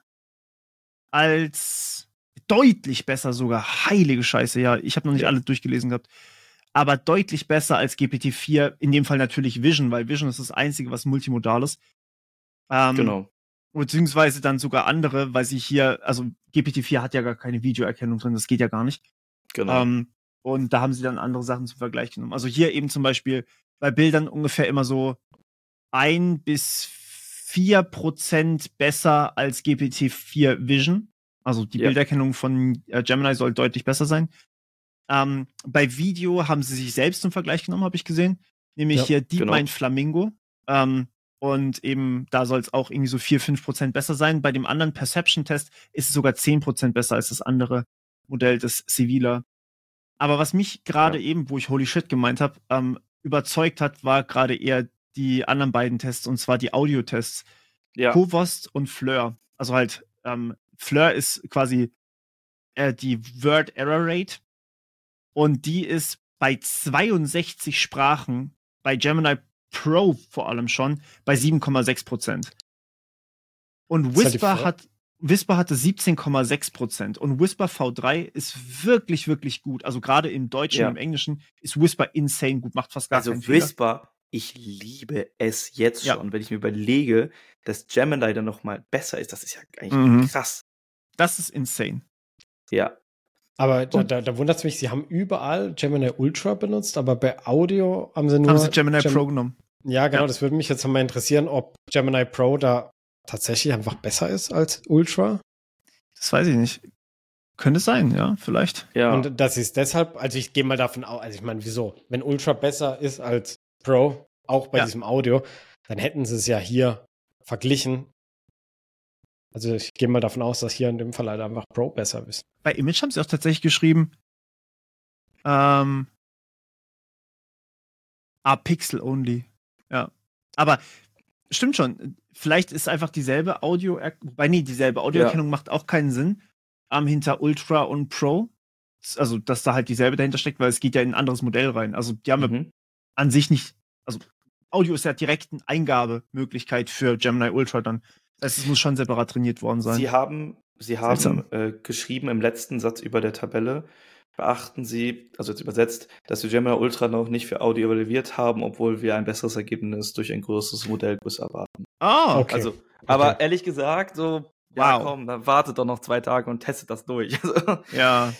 als deutlich besser sogar. Heilige Scheiße, ja. Ich habe noch nicht ja. alle durchgelesen gehabt. Aber deutlich besser als GPT-4, in dem Fall natürlich Vision, weil Vision ist das Einzige, was multimodal ist. Ähm, genau. Beziehungsweise dann sogar andere, weil sie hier, also GPT-4 hat ja gar keine Videoerkennung drin, das geht ja gar nicht. Genau. Ähm, und da haben sie dann andere Sachen zum Vergleich genommen. Also hier eben zum Beispiel bei Bildern ungefähr immer so ein bis 4% besser als GPT-4 Vision. Also die ja. Bilderkennung von äh, Gemini soll deutlich besser sein. Ähm, bei Video haben sie sich selbst zum Vergleich genommen, habe ich gesehen. Nämlich ja, hier DeepMind genau. Flamingo. Ähm, und eben da soll es auch irgendwie so 4, 5% besser sein. Bei dem anderen Perception-Test ist es sogar 10% besser als das andere Modell des Civila. Aber was mich gerade ja. eben, wo ich Holy Shit gemeint habe, ähm, überzeugt hat, war gerade eher die anderen beiden Tests, und zwar die Audio-Tests. Ja. Kovost und Fleur. Also halt, ähm, Fleur ist quasi äh, die Word Error Rate. Und die ist bei 62 Sprachen, bei Gemini Pro vor allem schon, bei 7,6 Prozent. Und Whisper hat, Whisper hatte 17,6 Prozent und Whisper V3 ist wirklich, wirklich gut. Also gerade im Deutschen, ja. im Englischen ist Whisper insane gut, macht fast gar also keinen Whisper, ich liebe es jetzt schon. Ja. Wenn ich mir überlege, dass Gemini dann noch mal besser ist, das ist ja eigentlich mhm. krass. Das ist insane. Ja. Aber da, da, da wundert es mich, sie haben überall Gemini Ultra benutzt, aber bei Audio haben sie nur. Haben sie Gemini Gem Pro genommen. Ja, genau, ja. das würde mich jetzt mal interessieren, ob Gemini Pro da tatsächlich einfach besser ist als Ultra. Das weiß ich nicht. Könnte sein, ja, vielleicht. Ja. Und das ist deshalb, also ich gehe mal davon aus, also ich meine, wieso? Wenn Ultra besser ist als Pro, auch bei ja. diesem Audio, dann hätten sie es ja hier verglichen. Also ich gehe mal davon aus, dass hier in dem Fall halt einfach Pro besser ist. Bei Image haben sie auch tatsächlich geschrieben, ähm, ah, Pixel only. Ja. Aber stimmt schon. Vielleicht ist einfach dieselbe Audio, wobei nee, dieselbe Audioerkennung ja. macht auch keinen Sinn. Ähm, hinter Ultra und Pro. Also, dass da halt dieselbe dahinter steckt, weil es geht ja in ein anderes Modell rein. Also, die haben mhm. an sich nicht, also Audio ist ja direkt eine Eingabemöglichkeit für Gemini Ultra dann. Das heißt, es muss schon separat trainiert worden sein. Sie haben, Sie haben äh, geschrieben im letzten Satz über der Tabelle, beachten Sie, also jetzt übersetzt, dass wir Gemini Ultra noch nicht für Audio evaluiert haben, obwohl wir ein besseres Ergebnis durch ein größeres Modellgröße erwarten. Ah, oh, okay. Also, aber okay. ehrlich gesagt, so, ja, wow. komm, dann wartet doch noch zwei Tage und testet das durch. ja.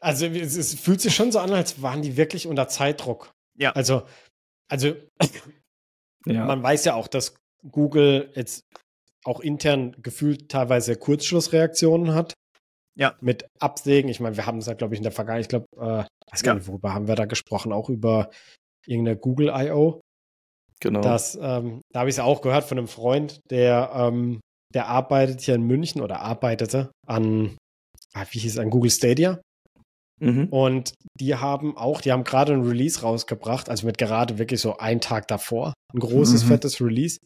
Also es, es, fühlt sich schon so an, als waren die wirklich unter Zeitdruck. Ja. Also, also ja. man weiß ja auch, dass Google jetzt auch intern gefühlt teilweise Kurzschlussreaktionen hat. Ja. Mit Absägen. Ich meine, wir haben es ja, glaube ich, in der Vergangenheit, ich glaube, äh, weiß gar ja. nicht, worüber haben wir da gesprochen, auch über irgendeine Google I.O. Genau. Das, ähm, da habe ich es auch gehört von einem Freund, der, ähm, der arbeitet hier in München oder arbeitete an, ah, wie hieß es, an Google Stadia. Mhm. Und die haben auch, die haben gerade ein Release rausgebracht, also mit gerade wirklich so einen Tag davor, ein großes, mhm. fettes Release.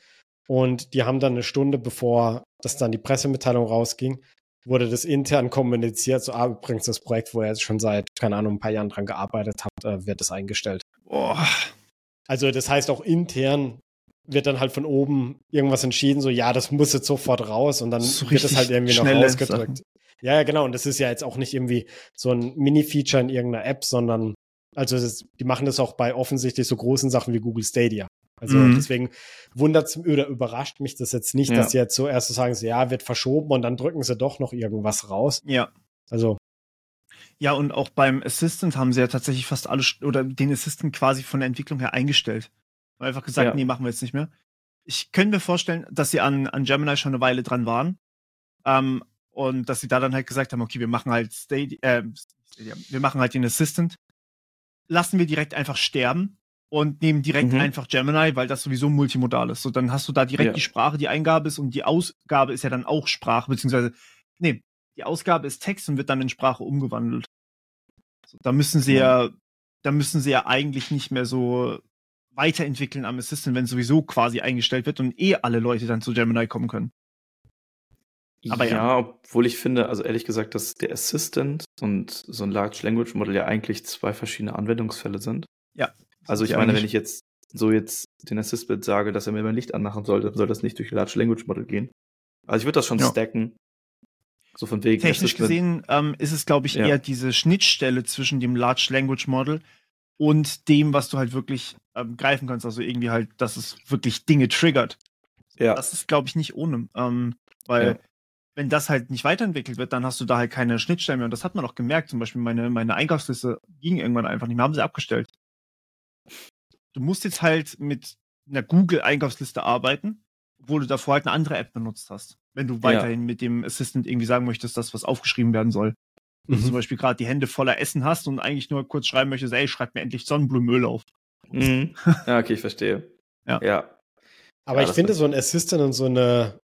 Und die haben dann eine Stunde, bevor das dann die Pressemitteilung rausging, wurde das intern kommuniziert. So, ah, übrigens, das Projekt, wo er jetzt schon seit, keine Ahnung, ein paar Jahren dran gearbeitet hat, äh, wird das eingestellt. Boah. Also, das heißt auch intern wird dann halt von oben irgendwas entschieden, so, ja, das muss jetzt sofort raus und dann so wird es halt irgendwie noch rausgedrückt. Sachen. Ja, ja, genau. Und das ist ja jetzt auch nicht irgendwie so ein Mini-Feature in irgendeiner App, sondern also das, die machen das auch bei offensichtlich so großen Sachen wie Google Stadia. Also mhm. deswegen wundert es oder überrascht mich das jetzt nicht, ja. dass sie jetzt so erst so sagen, ja, wird verschoben und dann drücken sie doch noch irgendwas raus. Ja. Also. Ja, und auch beim Assistant haben sie ja tatsächlich fast alle oder den Assistant quasi von der Entwicklung her eingestellt. Einfach gesagt, ja. nee, machen wir jetzt nicht mehr. Ich könnte mir vorstellen, dass sie an, an Gemini schon eine Weile dran waren. Ähm, und dass sie da dann halt gesagt haben, okay, wir machen halt Stadia, äh, wir machen halt den Assistant. Lassen wir direkt einfach sterben und nehmen direkt mhm. einfach Gemini, weil das sowieso multimodal ist. So, dann hast du da direkt ja. die Sprache, die Eingabe ist und die Ausgabe ist ja dann auch Sprache, beziehungsweise, nee, die Ausgabe ist Text und wird dann in Sprache umgewandelt. Da müssen sie ja. ja, da müssen sie ja eigentlich nicht mehr so weiterentwickeln am Assistant, wenn sowieso quasi eingestellt wird und eh alle Leute dann zu Gemini kommen können. Aber ja, ja, obwohl ich finde, also ehrlich gesagt, dass der Assistant und so ein Large Language Model ja eigentlich zwei verschiedene Anwendungsfälle sind. Ja. Also ich meine, wenn ich jetzt so jetzt den Assistant sage, dass er mir mein Licht anmachen soll, dann soll das nicht durch Large Language Model gehen. Also ich würde das schon ja. stacken. So von wegen. Technisch gesehen ähm, ist es, glaube ich, ja. eher diese Schnittstelle zwischen dem Large Language Model und dem, was du halt wirklich ähm, greifen kannst. Also irgendwie halt, dass es wirklich Dinge triggert. Ja. Das ist, glaube ich, nicht ohne. Ähm, weil ja wenn das halt nicht weiterentwickelt wird, dann hast du da halt keine Schnittstellen mehr. Und das hat man auch gemerkt. Zum Beispiel meine, meine Einkaufsliste ging irgendwann einfach nicht mehr, haben sie abgestellt. Du musst jetzt halt mit einer Google-Einkaufsliste arbeiten, obwohl du davor halt eine andere App benutzt hast. Wenn du weiterhin ja. mit dem Assistant irgendwie sagen möchtest, dass was aufgeschrieben werden soll. Wenn mhm. du zum Beispiel gerade die Hände voller Essen hast und eigentlich nur kurz schreiben möchtest, ey, schreib mir endlich Sonnenblumenöl auf. Mhm. Ja, okay, ich verstehe. Ja. ja. Aber ja, ich finde, so ein Assistant und so eine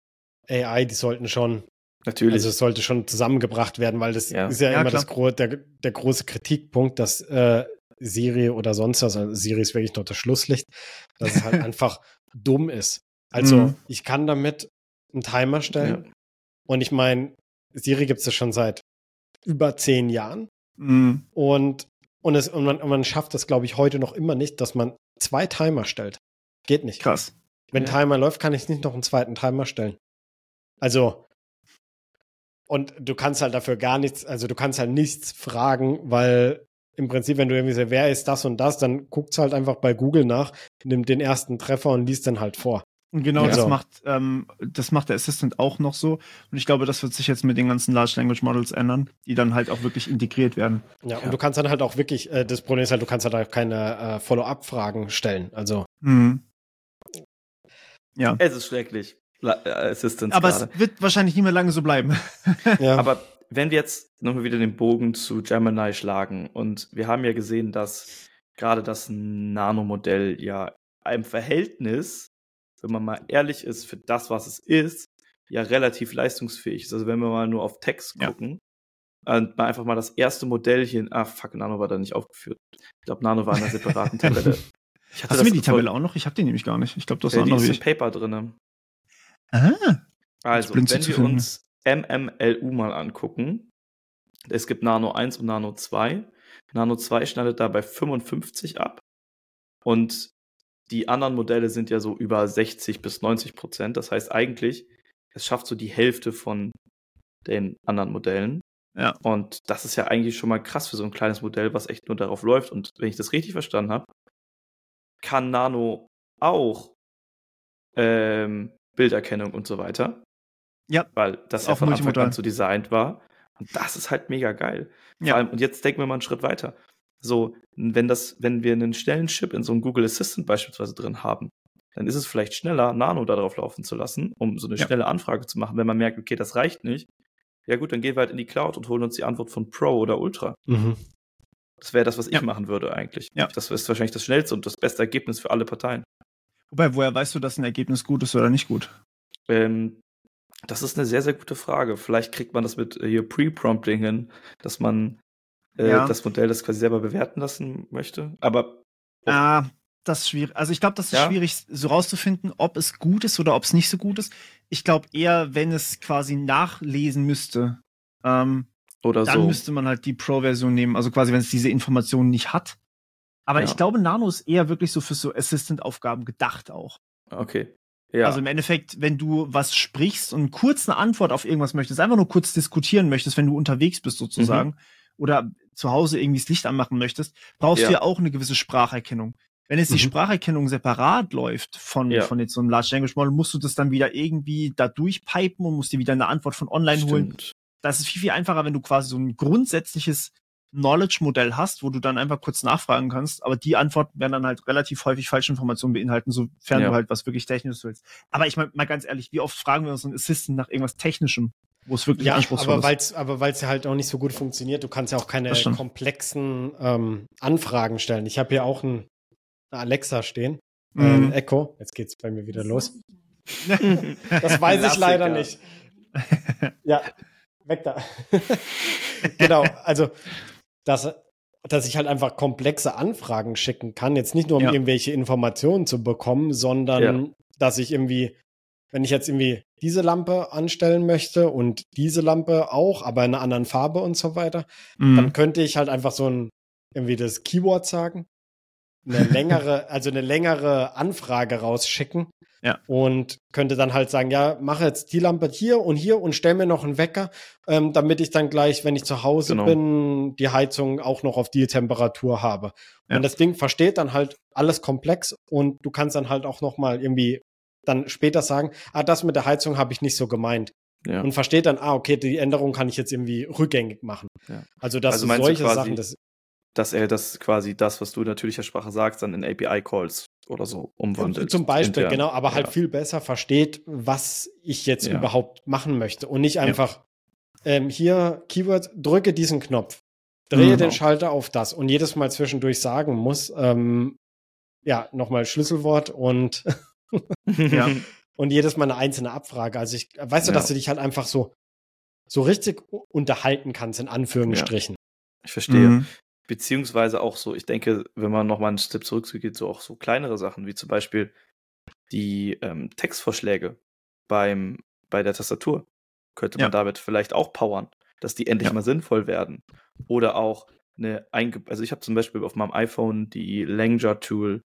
AI, die sollten schon Natürlich. Also es sollte schon zusammengebracht werden, weil das ja. ist ja, ja immer das, der, der große Kritikpunkt, dass äh, Siri oder sonst was, also Siri ist wirklich noch das Schlusslicht, dass es halt einfach dumm ist. Also mhm. ich kann damit einen Timer stellen ja. und ich meine, Siri gibt es ja schon seit über zehn Jahren mhm. und, und, es, und, man, und man schafft das, glaube ich, heute noch immer nicht, dass man zwei Timer stellt. Geht nicht. Krass. Wenn ja. Timer läuft, kann ich nicht noch einen zweiten Timer stellen. Also und du kannst halt dafür gar nichts, also du kannst halt nichts fragen, weil im Prinzip, wenn du irgendwie sagst, wer ist das und das, dann guckt halt einfach bei Google nach, nimmt den ersten Treffer und liest dann halt vor. Und genau, ja. das macht, ähm, das macht der Assistant auch noch so. Und ich glaube, das wird sich jetzt mit den ganzen Large Language Models ändern, die dann halt auch wirklich integriert werden. Ja, und du kannst dann halt auch wirklich, äh, das Problem ist halt, du kannst halt auch keine äh, Follow-up-Fragen stellen. Also. Mhm. Ja. Es ist schrecklich. Äh, Assistance. Aber grade. es wird wahrscheinlich nicht mehr lange so bleiben. ja. Aber wenn wir jetzt nochmal wieder den Bogen zu Gemini schlagen und wir haben ja gesehen, dass gerade das Nano-Modell ja im Verhältnis, wenn man mal ehrlich ist, für das, was es ist, ja relativ leistungsfähig ist. Also wenn wir mal nur auf Text gucken ja. und mal einfach mal das erste Modell hier, ach fuck, Nano war da nicht aufgeführt. Ich glaube, Nano war in einer separaten Tabelle. Hast du mir die Tabelle auch noch? Ich habe die nämlich gar nicht. Ich glaube, das ist ja, die ist im Paper drin. Ah. Also, wenn wir uns MMLU mal angucken, es gibt Nano 1 und Nano 2. Nano 2 schneidet da bei 55 ab. Und die anderen Modelle sind ja so über 60 bis 90 Prozent. Das heißt eigentlich, es schafft so die Hälfte von den anderen Modellen. Ja. Und das ist ja eigentlich schon mal krass für so ein kleines Modell, was echt nur darauf läuft. Und wenn ich das richtig verstanden habe, kann Nano auch ähm, Bilderkennung und so weiter. Ja. Weil das ja von Anfang an so designt war. Und das ist halt mega geil. Ja. Allem, und jetzt denken wir mal einen Schritt weiter. So, wenn das, wenn wir einen schnellen Chip in so einem Google Assistant beispielsweise drin haben, dann ist es vielleicht schneller, Nano darauf laufen zu lassen, um so eine ja. schnelle Anfrage zu machen, wenn man merkt, okay, das reicht nicht. Ja gut, dann gehen wir halt in die Cloud und holen uns die Antwort von Pro oder Ultra. Mhm. Das wäre das, was ich machen würde eigentlich. Ja. Das ist wahrscheinlich das schnellste und das beste Ergebnis für alle Parteien. Wobei, woher weißt du, dass ein Ergebnis gut ist oder nicht gut? Ähm, das ist eine sehr, sehr gute Frage. Vielleicht kriegt man das mit äh, hier Pre-Prompting hin, dass man äh, ja. das Modell das quasi selber bewerten lassen möchte. Aber. Ah, das ist schwierig. Also ich glaube, das ist ja? schwierig, so rauszufinden, ob es gut ist oder ob es nicht so gut ist. Ich glaube eher, wenn es quasi nachlesen müsste. Ähm, oder dann so. müsste man halt die Pro-Version nehmen, also quasi, wenn es diese Informationen nicht hat. Aber ja. ich glaube, Nano ist eher wirklich so für so Assistant-Aufgaben gedacht auch. Okay. Ja. Also im Endeffekt, wenn du was sprichst und kurz eine Antwort auf irgendwas möchtest, einfach nur kurz diskutieren möchtest, wenn du unterwegs bist sozusagen, mhm. Oder zu Hause irgendwie das Licht anmachen möchtest, brauchst ja. du ja auch eine gewisse Spracherkennung. Wenn jetzt die mhm. Spracherkennung separat läuft von, ja. von jetzt so einem Large Language Model, musst du das dann wieder irgendwie da durchpipen und musst dir wieder eine Antwort von online Stimmt. holen. Das ist viel, viel einfacher, wenn du quasi so ein grundsätzliches Knowledge-Modell hast, wo du dann einfach kurz nachfragen kannst, aber die Antworten werden dann halt relativ häufig falsche Informationen beinhalten, sofern ja. du halt was wirklich Technisches willst. Aber ich meine mal ganz ehrlich, wie oft fragen wir uns einen Assistant nach irgendwas Technischem, wo es wirklich ja, anspruchsvoll aber ist? aber weil es ja halt auch nicht so gut funktioniert, du kannst ja auch keine komplexen ähm, Anfragen stellen. Ich habe hier auch ein, eine Alexa stehen, mhm. äh, Echo. Jetzt geht's bei mir wieder los. das weiß ich leider nicht. Ja, weg da. genau, also dass, dass ich halt einfach komplexe Anfragen schicken kann. Jetzt nicht nur, um ja. irgendwelche Informationen zu bekommen, sondern ja. dass ich irgendwie, wenn ich jetzt irgendwie diese Lampe anstellen möchte und diese Lampe auch, aber in einer anderen Farbe und so weiter, mhm. dann könnte ich halt einfach so ein, irgendwie das Keyword sagen, eine längere, also eine längere Anfrage rausschicken ja. Und könnte dann halt sagen, ja, mache jetzt die Lampe hier und hier und stell mir noch einen Wecker, ähm, damit ich dann gleich, wenn ich zu Hause genau. bin, die Heizung auch noch auf die Temperatur habe. Ja. Und das Ding versteht dann halt alles komplex und du kannst dann halt auch noch mal irgendwie dann später sagen, ah, das mit der Heizung habe ich nicht so gemeint. Ja. Und versteht dann, ah, okay, die Änderung kann ich jetzt irgendwie rückgängig machen. Ja. Also, dass also solche quasi, Sachen, das dass er das quasi das, was du in natürlicher Sprache sagst, dann in API-Calls oder so umwandelt. Zum Beispiel, intern. genau, aber halt ja. halt viel besser versteht, was ich jetzt überhaupt machen möchte und nicht einfach ähm, hier Keyword, drücke diesen Knopf, drehe mhm. den Schalter auf das und jedes Mal zwischendurch sagen muss, ähm, ja, nochmal Schlüsselwort und ja. und jedes Mal eine einzelne Abfrage. Also ich, weißt du, dass du dich halt einfach so so richtig unterhalten kannst, in Anführungsstrichen. Ich verstehe. Mhm. Beziehungsweise auch so, ich denke, wenn man nochmal einen Step zurückgeht, so auch so kleinere Sachen, wie zum Beispiel die ähm, Textvorschläge beim, bei der Tastatur, könnte man ja. damit vielleicht auch powern, dass die endlich ja. mal sinnvoll werden. Oder auch eine, Einge also ich habe zum Beispiel auf meinem iPhone die Langer Tool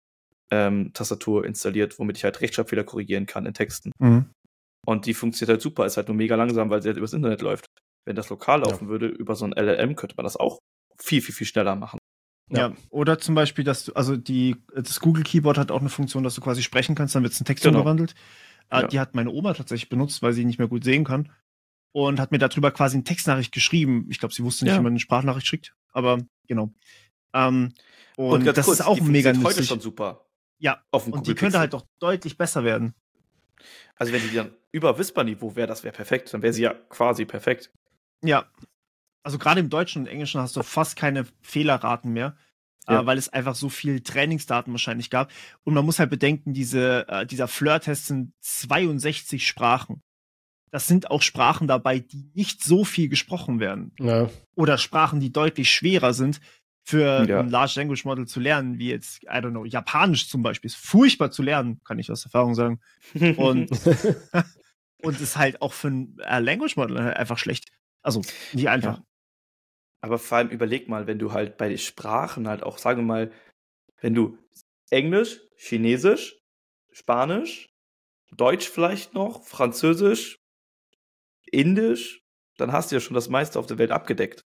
ähm, Tastatur installiert, womit ich halt Rechtschreibfehler korrigieren kann in Texten. Mhm. Und die funktioniert halt super, ist halt nur mega langsam, weil sie halt übers Internet läuft. Wenn das lokal laufen ja. würde, über so ein LLM, könnte man das auch viel, viel, viel schneller machen. Ja. ja. oder zum Beispiel, dass du, also die, das Google Keyboard hat auch eine Funktion, dass du quasi sprechen kannst, dann wird es in Text genau. umgewandelt. Äh, ja. Die hat meine Oma tatsächlich benutzt, weil sie nicht mehr gut sehen kann. Und hat mir darüber quasi eine Textnachricht geschrieben. Ich glaube, sie wusste nicht, ja. wie man eine Sprachnachricht schickt, aber genau. Ähm, und, und das kurz, ist auch mega nützlich. heute schon super. Ja, und Google die könnte halt doch deutlich besser werden. Also wenn die dann über Whisper-Niveau wäre, das wäre perfekt. Dann wäre sie ja quasi perfekt. Ja, also gerade im Deutschen und Englischen hast du fast keine Fehlerraten mehr, äh, ja. äh, weil es einfach so viel Trainingsdaten wahrscheinlich gab. Und man muss halt bedenken, diese, äh, dieser Flirt-Test sind 62 Sprachen. Das sind auch Sprachen dabei, die nicht so viel gesprochen werden. Ja. Oder Sprachen, die deutlich schwerer sind für ja. ein Large Language Model zu lernen, wie jetzt, I don't know, Japanisch zum Beispiel, ist furchtbar zu lernen, kann ich aus Erfahrung sagen. Und, und ist halt auch für ein äh, Language Model einfach schlecht. Also, nicht einfach. Ja. Aber vor allem überleg mal, wenn du halt bei den Sprachen halt auch, sagen wir mal, wenn du Englisch, Chinesisch, Spanisch, Deutsch vielleicht noch, Französisch, Indisch, dann hast du ja schon das meiste auf der Welt abgedeckt.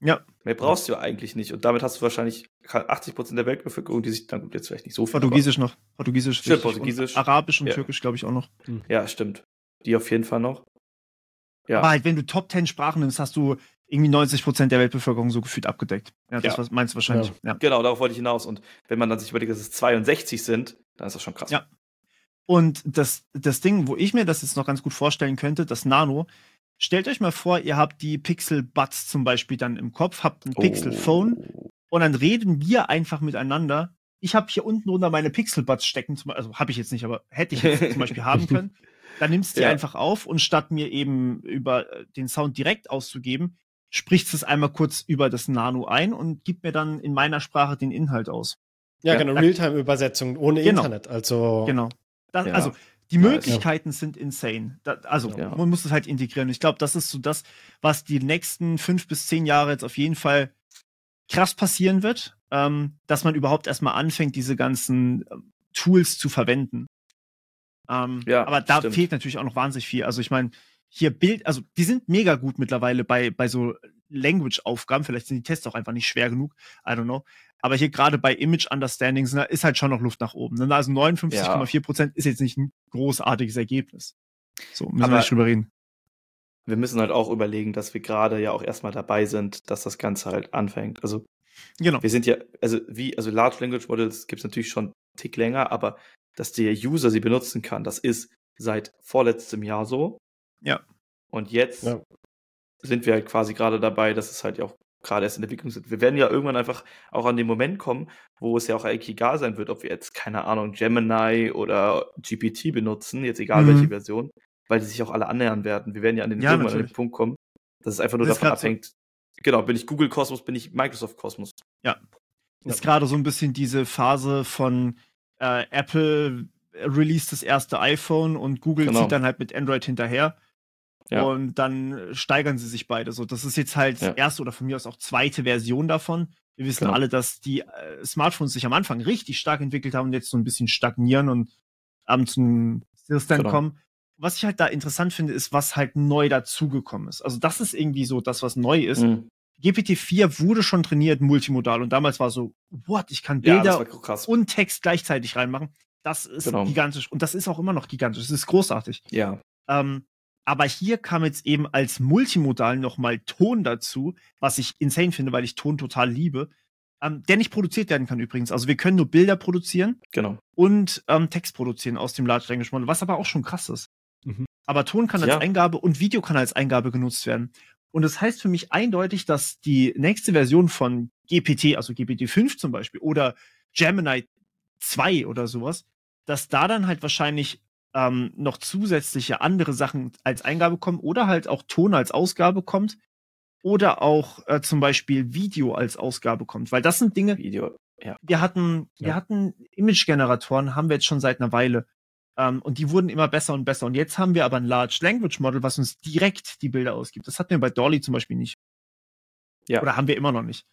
Ja. Mehr brauchst du ja eigentlich nicht. Und damit hast du wahrscheinlich 80% der Weltbevölkerung, die sich, dann gut, jetzt vielleicht nicht so viel. Portugiesisch noch. Portugiesisch. Stimmt, Portugiesisch. Und Arabisch und ja. Türkisch, glaube ich, auch noch. Hm. Ja, stimmt. Die auf jeden Fall noch. Ja. Aber halt, wenn du Top 10 Sprachen nimmst, hast du irgendwie 90 Prozent der Weltbevölkerung so gefühlt abgedeckt. Ja, das ja. meinst du wahrscheinlich. Ja. ja. Genau, darauf wollte ich hinaus. Und wenn man dann sich überlegt, dass es 62 sind, dann ist das schon krass. Ja. Und das, das Ding, wo ich mir das jetzt noch ganz gut vorstellen könnte, das Nano, stellt euch mal vor, ihr habt die Pixel Buds zum Beispiel dann im Kopf, habt ein Pixel Phone oh. und dann reden wir einfach miteinander ich habe hier unten unter meine Pixelbuds stecken, also habe ich jetzt nicht, aber hätte ich jetzt zum Beispiel haben können. Dann nimmst du ja. die einfach auf und statt mir eben über äh, den Sound direkt auszugeben, sprichst es einmal kurz über das Nano ein und gib mir dann in meiner Sprache den Inhalt aus. Ja, ja genau, Realtime-Übersetzung ohne genau. Internet. Also genau. Das, ja. Also die Möglichkeiten sind insane. Da, also man muss es halt integrieren. Ich glaube, das ist so das, was die nächsten fünf bis zehn Jahre jetzt auf jeden Fall krass passieren wird, ähm, dass man überhaupt erstmal anfängt, diese ganzen ähm, Tools zu verwenden. Ähm, ja, aber da stimmt. fehlt natürlich auch noch wahnsinnig viel. Also ich meine, hier Bild, also die sind mega gut mittlerweile bei, bei so Language-Aufgaben. Vielleicht sind die Tests auch einfach nicht schwer genug. I don't know. Aber hier gerade bei Image Understanding ist halt schon noch Luft nach oben. Ne? Also 59,4 Prozent ja. ist jetzt nicht ein großartiges Ergebnis. So, müssen Aber wir nicht drüber reden. Wir müssen halt auch überlegen, dass wir gerade ja auch erstmal dabei sind, dass das Ganze halt anfängt. Also, genau. wir sind ja, also wie, also Large Language Models gibt es natürlich schon einen Tick länger, aber dass der User sie benutzen kann, das ist seit vorletztem Jahr so. Ja. Und jetzt ja. Sind wir halt quasi gerade dabei, dass es halt ja auch gerade erst in der Entwicklung sind. Wir werden ja irgendwann einfach auch an den Moment kommen, wo es ja auch eigentlich egal sein wird, ob wir jetzt, keine Ahnung, Gemini oder GPT benutzen, jetzt egal mhm. welche Version, weil die sich auch alle annähern werden. Wir werden ja an den, ja, irgendwann an den Punkt kommen, dass es einfach nur das davon abhängt. So. Genau, bin ich Google Kosmos, bin ich Microsoft Kosmos. Ja. Ist ja. gerade so ein bisschen diese Phase von äh, Apple release das erste iPhone und Google genau. zieht dann halt mit Android hinterher. Ja. Und dann steigern sie sich beide. So, das ist jetzt halt ja. erste oder von mir aus auch zweite Version davon. Wir wissen genau. alle, dass die äh, Smartphones sich am Anfang richtig stark entwickelt haben und jetzt so ein bisschen stagnieren und abends zum Stillstand genau. kommen. Was ich halt da interessant finde, ist, was halt neu dazugekommen ist. Also das ist irgendwie so das, was neu ist. Mhm. GPT-4 wurde schon trainiert multimodal und damals war so, what, ich kann Bilder ja, und Text gleichzeitig reinmachen. Das ist genau. gigantisch und das ist auch immer noch gigantisch. Das ist großartig. Ja. Ähm, aber hier kam jetzt eben als multimodal nochmal Ton dazu, was ich insane finde, weil ich Ton total liebe. Ähm, der nicht produziert werden kann übrigens. Also wir können nur Bilder produzieren genau. und ähm, Text produzieren aus dem Large Language Model, was aber auch schon krass ist. Mhm. Aber Ton kann als ja. Eingabe und Video kann als Eingabe genutzt werden. Und das heißt für mich eindeutig, dass die nächste Version von GPT, also GPT-5 zum Beispiel, oder Gemini 2 oder sowas, dass da dann halt wahrscheinlich ähm, noch zusätzliche andere Sachen als Eingabe kommen oder halt auch Ton als Ausgabe kommt oder auch äh, zum Beispiel Video als Ausgabe kommt, weil das sind Dinge. Video, ja. Wir hatten, ja. wir hatten Image-Generatoren, haben wir jetzt schon seit einer Weile. Ähm, und die wurden immer besser und besser. Und jetzt haben wir aber ein Large Language Model, was uns direkt die Bilder ausgibt. Das hatten wir bei Dolly zum Beispiel nicht. Ja. Oder haben wir immer noch nicht.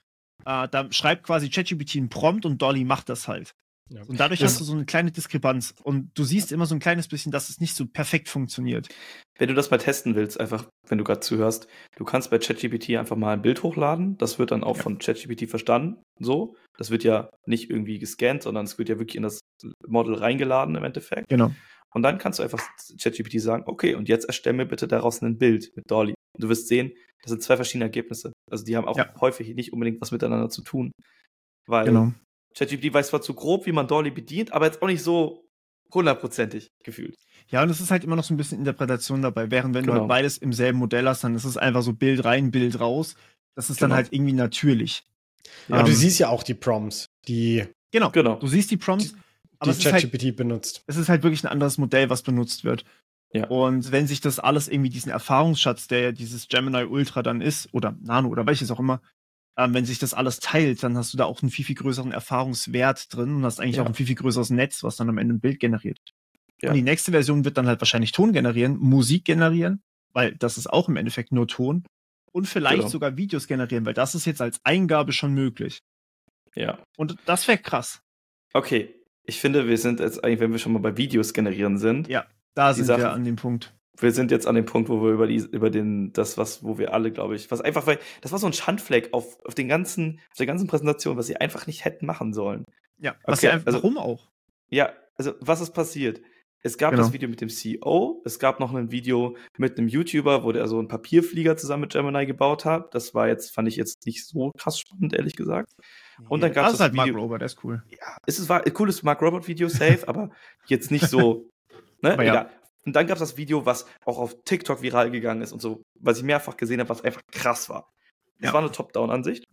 Äh, da schreibt quasi ChatGPT einen Prompt und Dolly macht das halt. Ja. Und dadurch ja. hast du so eine kleine Diskrepanz. Und du siehst immer so ein kleines bisschen, dass es nicht so perfekt funktioniert. Wenn du das mal testen willst, einfach, wenn du gerade zuhörst, du kannst bei ChatGPT einfach mal ein Bild hochladen. Das wird dann auch ja. von ChatGPT verstanden. So. Das wird ja nicht irgendwie gescannt, sondern es wird ja wirklich in das Model reingeladen im Endeffekt. Genau. Und dann kannst du einfach ChatGPT sagen, okay, und jetzt erstell mir bitte daraus ein Bild mit Dolly. Und du wirst sehen, das sind zwei verschiedene Ergebnisse. Also die haben auch häufig nicht unbedingt was miteinander zu tun. Weil genau. ChatGPT weiß zwar zu grob, wie man Dolly bedient, aber jetzt auch nicht so hundertprozentig gefühlt. Ja, und es ist halt immer noch so ein bisschen Interpretation dabei. Während wenn genau. du halt beides im selben Modell hast, dann ist es einfach so Bild rein, Bild raus. Das ist genau. dann halt irgendwie natürlich. Ja, um, du ähm, siehst ja auch die Prompts, die. Genau, genau. Du siehst die Prompts. Die, aber die ChatGPT halt, benutzt. Es ist halt wirklich ein anderes Modell, was benutzt wird. Ja. Und wenn sich das alles irgendwie diesen Erfahrungsschatz, der ja dieses Gemini Ultra dann ist, oder Nano oder welches auch immer, ähm, wenn sich das alles teilt, dann hast du da auch einen viel, viel größeren Erfahrungswert drin und hast eigentlich ja. auch ein viel, viel größeres Netz, was dann am Ende ein Bild generiert. Ja. Und die nächste Version wird dann halt wahrscheinlich Ton generieren, Musik generieren, weil das ist auch im Endeffekt nur Ton. Und vielleicht genau. sogar Videos generieren, weil das ist jetzt als Eingabe schon möglich. Ja. Und das wäre krass. Okay, ich finde, wir sind jetzt eigentlich, wenn wir schon mal bei Videos generieren sind. Ja, da sind Sache, wir an dem Punkt wir sind jetzt an dem Punkt, wo wir über die, über den, das, was, wo wir alle, glaube ich, was einfach, weil, das war so ein Schandfleck auf, auf den ganzen, auf der ganzen Präsentation, was sie einfach nicht hätten machen sollen. Ja, was okay, einfach, also, warum auch? Ja, also, was ist passiert? Es gab genau. das Video mit dem CEO, es gab noch ein Video mit einem YouTuber, wo der so einen Papierflieger zusammen mit Gemini gebaut hat. Das war jetzt, fand ich jetzt nicht so krass spannend, ehrlich gesagt. Und dann gab es das, halt Video. Mark Robert, der ist cool. Ja, es ist, war ein cooles Mark Robert Video, safe, aber jetzt nicht so, ne? Aber ja. Und dann gab es das Video, was auch auf TikTok viral gegangen ist und so, was ich mehrfach gesehen habe, was einfach krass war. Es ja. war eine Top-Down-Ansicht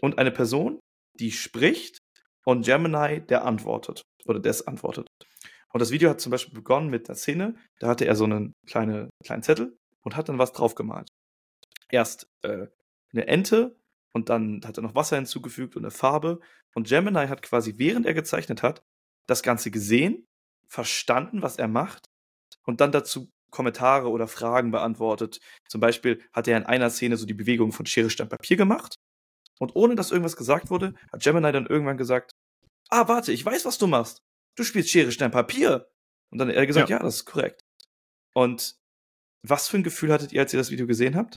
und eine Person, die spricht und Gemini, der antwortet oder des antwortet. Und das Video hat zum Beispiel begonnen mit der Szene, da hatte er so einen kleine, kleinen Zettel und hat dann was drauf gemalt. Erst äh, eine Ente und dann hat er noch Wasser hinzugefügt und eine Farbe. Und Gemini hat quasi, während er gezeichnet hat, das Ganze gesehen, verstanden, was er macht und dann dazu Kommentare oder Fragen beantwortet. Zum Beispiel hat er in einer Szene so die Bewegung von Schere, Stein, Papier gemacht. Und ohne dass irgendwas gesagt wurde, hat Gemini dann irgendwann gesagt, ah, warte, ich weiß, was du machst. Du spielst Schere, Stein, Papier. Und dann hat er gesagt, ja, ja das ist korrekt. Und was für ein Gefühl hattet ihr, als ihr das Video gesehen habt?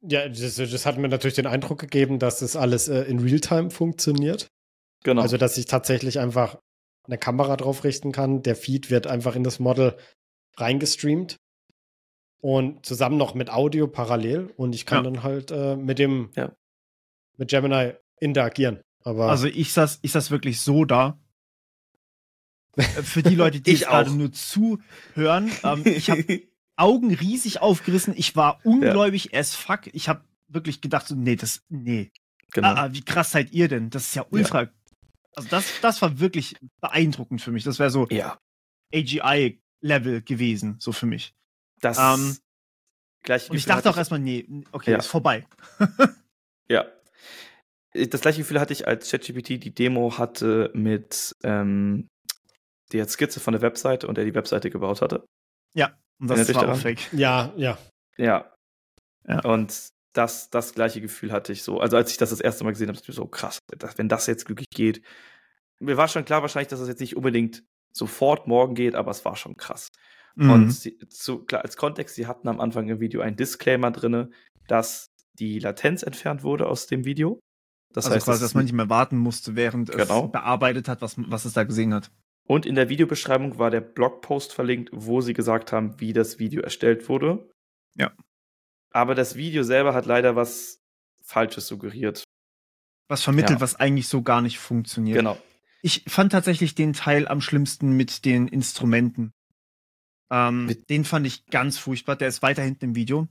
Ja, das, das hat mir natürlich den Eindruck gegeben, dass das alles äh, in Realtime funktioniert. Genau. Also, dass ich tatsächlich einfach eine Kamera drauf richten kann. Der Feed wird einfach in das Model reingestreamt und zusammen noch mit Audio parallel und ich kann ja. dann halt äh, mit dem ja. mit Gemini interagieren. Aber also ich saß, ich saß wirklich so da. Für die Leute, die gerade nur zuhören, ähm, ich habe Augen riesig aufgerissen. Ich war ungläubig ja. as fuck. Ich habe wirklich gedacht, so, nee, das, nee. Genau. Ah, ah, wie krass seid ihr denn? Das ist ja ultra. Also das, das war wirklich beeindruckend für mich. Das wäre so ja. AGI-Level gewesen, so für mich. Das ähm, gleiche Und ich dachte auch erstmal, nee, okay, ja. ist vorbei. ja. Das gleiche Gefühl hatte ich, als ChatGPT die Demo hatte mit ähm, der Skizze von der Webseite und er die Webseite gebaut hatte. Ja. Und das war auch fake. Ja, ja. Ja. ja. Und das, das gleiche Gefühl hatte ich so. Also als ich das das erste Mal gesehen habe, dachte ich so krass, wenn das jetzt glücklich geht. Mir war schon klar wahrscheinlich, dass das jetzt nicht unbedingt sofort morgen geht, aber es war schon krass. Mhm. Und sie, zu, klar, als Kontext, sie hatten am Anfang im Video einen Disclaimer drin, dass die Latenz entfernt wurde aus dem Video. Das also heißt, quasi, dass man nicht mehr warten musste, während genau. es bearbeitet hat, was, was es da gesehen hat. Und in der Videobeschreibung war der Blogpost verlinkt, wo sie gesagt haben, wie das Video erstellt wurde. Ja. Aber das Video selber hat leider was Falsches suggeriert. Was vermittelt, ja. was eigentlich so gar nicht funktioniert. Genau. Ich fand tatsächlich den Teil am schlimmsten mit den Instrumenten. Ähm, mit den fand ich ganz furchtbar. Der ist weiter hinten im Video.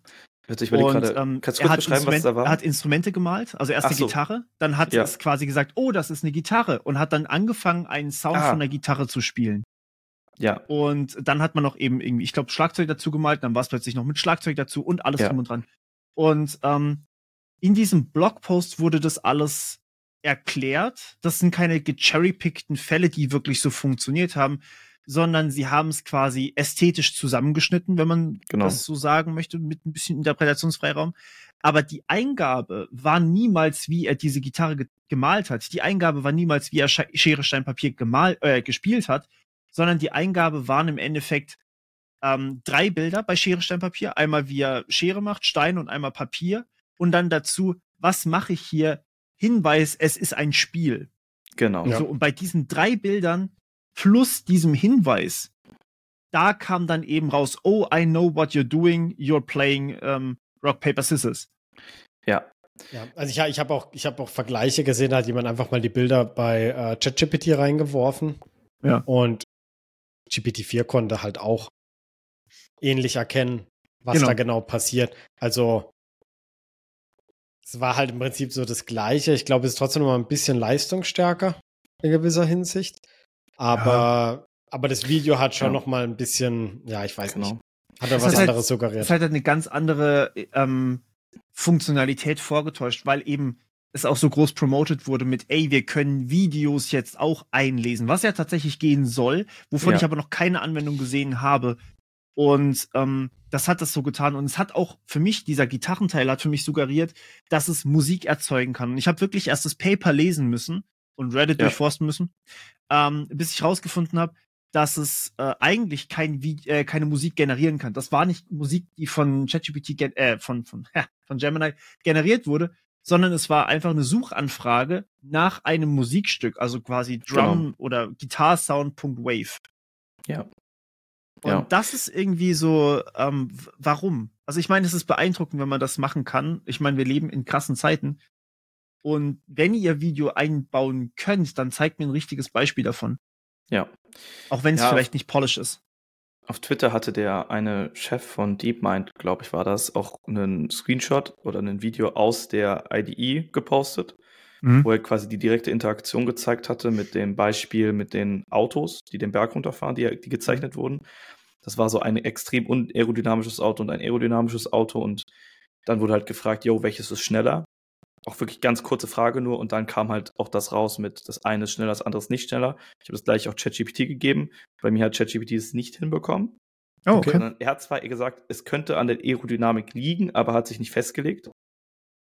Ich und, grade, ähm, kannst du kurz beschreiben, was da war? Er hat Instrumente gemalt, also erst Ach die so. Gitarre, dann hat ja. es quasi gesagt, oh, das ist eine Gitarre und hat dann angefangen, einen Sound ah. von der Gitarre zu spielen. Ja. Und dann hat man noch eben irgendwie, ich glaube, Schlagzeug dazu gemalt, dann war es plötzlich noch mit Schlagzeug dazu und alles ja. drum und dran. Und ähm, in diesem Blogpost wurde das alles erklärt. Das sind keine gecherrypickten Fälle, die wirklich so funktioniert haben, sondern sie haben es quasi ästhetisch zusammengeschnitten, wenn man genau. das so sagen möchte, mit ein bisschen Interpretationsfreiraum. Aber die Eingabe war niemals, wie er diese Gitarre ge gemalt hat. Die Eingabe war niemals, wie er Sch Schere, Stein, Papier gemal äh, gespielt hat, sondern die Eingabe waren im Endeffekt ähm, drei Bilder bei Schere, Stein, Papier. Einmal, wie er Schere macht, Stein und einmal Papier. Und dann dazu, was mache ich hier? Hinweis, es ist ein Spiel. Genau. So, und bei diesen drei Bildern plus diesem Hinweis, da kam dann eben raus, oh, I know what you're doing, you're playing um, Rock, Paper, Scissors. Ja. Ja, also ich, ich habe auch, hab auch Vergleiche gesehen, hat jemand einfach mal die Bilder bei äh, ChatGPT reingeworfen. Ja. Und GPT-4 konnte halt auch ähnlich erkennen, was genau. da genau passiert. Also es war halt im Prinzip so das Gleiche. Ich glaube, es ist trotzdem noch mal ein bisschen leistungsstärker in gewisser Hinsicht. Aber, ja. aber das Video hat schon ja. noch mal ein bisschen, ja, ich weiß genau. nicht. Hat er was halt anderes halt, suggeriert. Es hat halt eine ganz andere ähm, Funktionalität vorgetäuscht, weil eben es auch so groß promoted wurde mit, ey, wir können Videos jetzt auch einlesen, was ja tatsächlich gehen soll, wovon ja. ich aber noch keine Anwendung gesehen habe. Und ähm, das hat das so getan. Und es hat auch für mich, dieser Gitarrenteil hat für mich suggeriert, dass es Musik erzeugen kann. Und ich habe wirklich erst das Paper lesen müssen und Reddit ja. durchforsten müssen, ähm, bis ich rausgefunden habe, dass es äh, eigentlich kein äh, keine Musik generieren kann. Das war nicht Musik, die von ChatGPT äh, von von ja, von Gemini generiert wurde, sondern es war einfach eine Suchanfrage nach einem Musikstück, also quasi Drum genau. oder Guitarsound.wave. Ja. Und ja. das ist irgendwie so, ähm, warum? Also ich meine, es ist beeindruckend, wenn man das machen kann. Ich meine, wir leben in krassen Zeiten. Und wenn ihr Video einbauen könnt, dann zeigt mir ein richtiges Beispiel davon. Ja. Auch wenn es ja, vielleicht nicht polished ist. Auf Twitter hatte der eine Chef von DeepMind, glaube ich, war das, auch einen Screenshot oder ein Video aus der IDE gepostet. mhm. wo er quasi die direkte Interaktion gezeigt hatte mit dem Beispiel mit den Autos, die den Berg runterfahren, die, die gezeichnet wurden. Das war so ein extrem unaerodynamisches Auto und ein aerodynamisches Auto und dann wurde halt gefragt, yo, welches ist schneller? Auch wirklich ganz kurze Frage nur und dann kam halt auch das raus mit, das eine ist schneller, das andere ist nicht schneller. Ich habe das gleich auch ChatGPT gegeben. Bei mir hat ChatGPT es nicht hinbekommen. Oh, okay. Er hat zwar gesagt, es könnte an der Aerodynamik liegen, aber hat sich nicht festgelegt.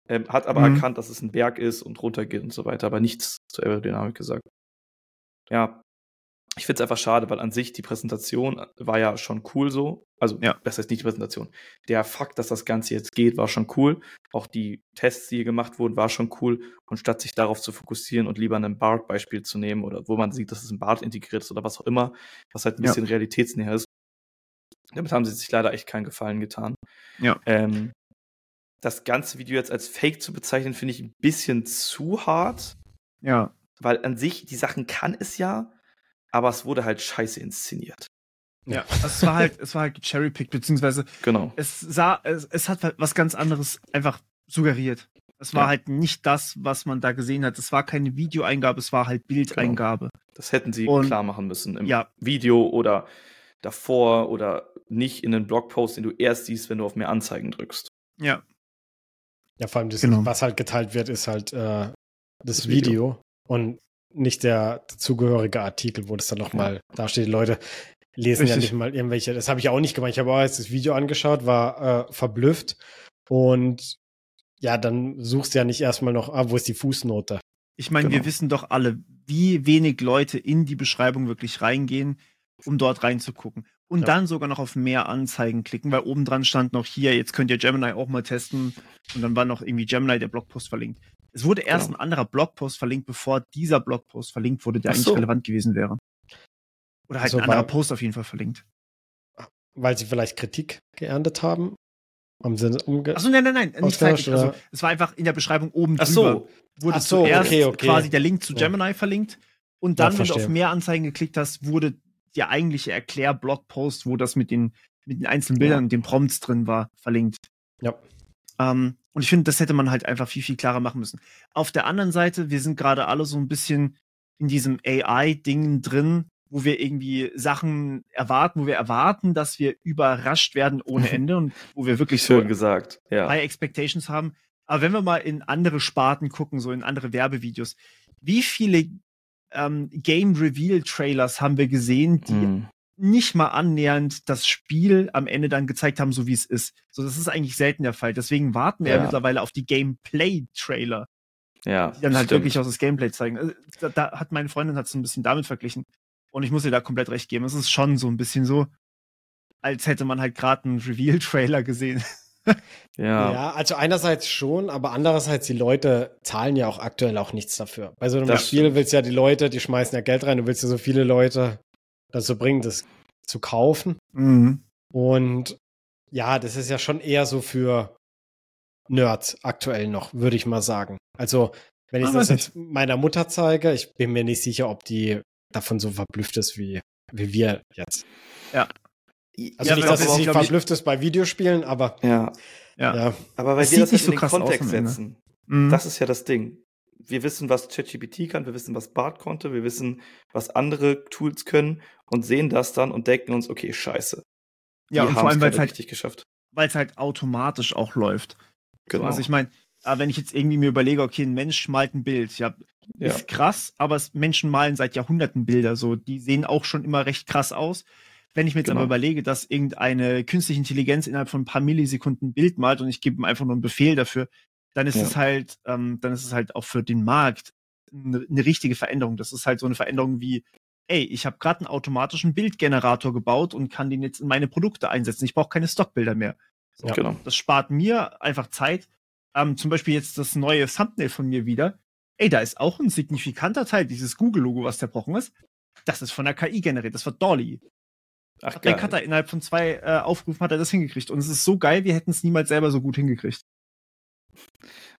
Ähm, hat aber mhm. erkannt, dass es ein Berg ist und runtergeht und so weiter, aber nichts zur Aerodynamik gesagt. Ja, ich finde es einfach schade, weil an sich die Präsentation war ja schon cool so. Also, ja. das heißt nicht die Präsentation. Der Fakt, dass das Ganze jetzt geht, war schon cool. Auch die Tests, die hier gemacht wurden, war schon cool. Und statt sich darauf zu fokussieren und lieber ein BART-Beispiel zu nehmen oder wo man sieht, dass es ein BART integriert ist oder was auch immer, was halt ein bisschen ja. realitätsnäher ist, damit haben sie sich leider echt keinen Gefallen getan. Ja. Ähm, das ganze Video jetzt als Fake zu bezeichnen, finde ich ein bisschen zu hart. Ja. Weil an sich, die Sachen kann es ja, aber es wurde halt scheiße inszeniert. Ja, also es war halt, es war halt cherrypicked, beziehungsweise genau. es sah, es, es hat halt was ganz anderes einfach suggeriert. Es war ja. halt nicht das, was man da gesehen hat. Es war keine Videoeingabe, es war halt Bildeingabe. Genau. Das hätten sie Und, klar machen müssen im ja. Video oder davor oder nicht in einen Blogpost, den du erst siehst, wenn du auf mehr Anzeigen drückst. Ja. Ja, vor allem das, genau. was halt geteilt wird, ist halt äh, das, das Video. Video. Und nicht der zugehörige Artikel, wo das dann nochmal ja. da steht. Die Leute lesen Richtig. ja nicht mal irgendwelche. Das habe ich auch nicht gemacht. Ich habe auch jetzt das Video angeschaut, war äh, verblüfft und ja, dann suchst du ja nicht erstmal noch, ah, wo ist die Fußnote? Ich meine, genau. wir wissen doch alle, wie wenig Leute in die Beschreibung wirklich reingehen, um dort reinzugucken. Und ja. dann sogar noch auf mehr Anzeigen klicken, weil oben dran stand noch hier, jetzt könnt ihr Gemini auch mal testen. Und dann war noch irgendwie Gemini der Blogpost verlinkt. Es wurde erst genau. ein anderer Blogpost verlinkt, bevor dieser Blogpost verlinkt wurde, der so. eigentlich relevant gewesen wäre. Oder halt also, ein anderer weil, Post auf jeden Fall verlinkt. Weil sie vielleicht Kritik geerntet haben? Haben sie umge Achso, nein, nein, nein, nicht zeitlich. Also, es war einfach in der Beschreibung oben Ach so. Wurde Ach so, zuerst okay, okay. quasi der Link zu Gemini ja. verlinkt. Und dann, ja, wenn du auf mehr Anzeigen geklickt hast, wurde der eigentliche Erklär-Blogpost, wo das mit den, mit den einzelnen Bildern und den Prompts drin war, verlinkt. Ja. Ähm, und ich finde, das hätte man halt einfach viel, viel klarer machen müssen. Auf der anderen Seite, wir sind gerade alle so ein bisschen in diesem AI-Ding drin, wo wir irgendwie Sachen erwarten, wo wir erwarten, dass wir überrascht werden ohne Ende und wo wir wirklich Schön so gesagt. Ja. High Expectations haben. Aber wenn wir mal in andere Sparten gucken, so in andere Werbevideos, wie viele ähm, Game Reveal Trailers haben wir gesehen, die mm nicht mal annähernd das Spiel am Ende dann gezeigt haben, so wie es ist. So, das ist eigentlich selten der Fall. Deswegen warten wir ja, ja mittlerweile auf die Gameplay-Trailer. Ja. Die dann halt stimmt. wirklich auch das Gameplay zeigen. Also, da, da, hat meine Freundin hat so ein bisschen damit verglichen. Und ich muss ihr da komplett recht geben. Es ist schon so ein bisschen so, als hätte man halt gerade einen Reveal-Trailer gesehen. ja. ja, also einerseits schon, aber andererseits die Leute zahlen ja auch aktuell auch nichts dafür. Bei so einem das Spiel willst du ja die Leute, die schmeißen ja Geld rein, du willst ja so viele Leute dazu bringen, das zu kaufen. Mhm. Und ja, das ist ja schon eher so für Nerds aktuell noch, würde ich mal sagen. Also, wenn ich ah, das jetzt meiner Mutter zeige, ich bin mir nicht sicher, ob die davon so verblüfft ist wie, wie wir jetzt. Ja. Also ja, nicht, dass sie nicht verblüfft ist bei Videospielen, aber. Ja. Ja. ja. Aber weil wir das nicht so in den Kontext setzen. Mhm. Das ist ja das Ding wir wissen, was ChatGPT kann, wir wissen, was Bart konnte, wir wissen, was andere Tools können und sehen das dann und denken uns, okay, scheiße. Ja, und vor allem, weil es halt, geschafft. Weil es halt automatisch auch läuft. Genau. So, also ich meine, äh, wenn ich jetzt irgendwie mir überlege, okay, ein Mensch malt ein Bild, ja, ja. ist krass, aber Menschen malen seit Jahrhunderten Bilder, so, die sehen auch schon immer recht krass aus. Wenn ich mir jetzt genau. aber überlege, dass irgendeine künstliche Intelligenz innerhalb von ein paar Millisekunden ein Bild malt und ich gebe ihm einfach nur einen Befehl dafür, dann ist ja. es halt, ähm, dann ist es halt auch für den Markt eine, eine richtige Veränderung. Das ist halt so eine Veränderung wie, ey, ich habe gerade einen automatischen Bildgenerator gebaut und kann den jetzt in meine Produkte einsetzen. Ich brauche keine Stockbilder mehr. So, genau. Das spart mir einfach Zeit. Ähm, zum Beispiel jetzt das neue Thumbnail von mir wieder. Ey, da ist auch ein signifikanter Teil dieses Google-Logo, was zerbrochen ist. Das ist von der KI generiert. Das war Dolly. Ach, der Cutter innerhalb von zwei äh, Aufrufen hat er das hingekriegt. Und es ist so geil, wir hätten es niemals selber so gut hingekriegt.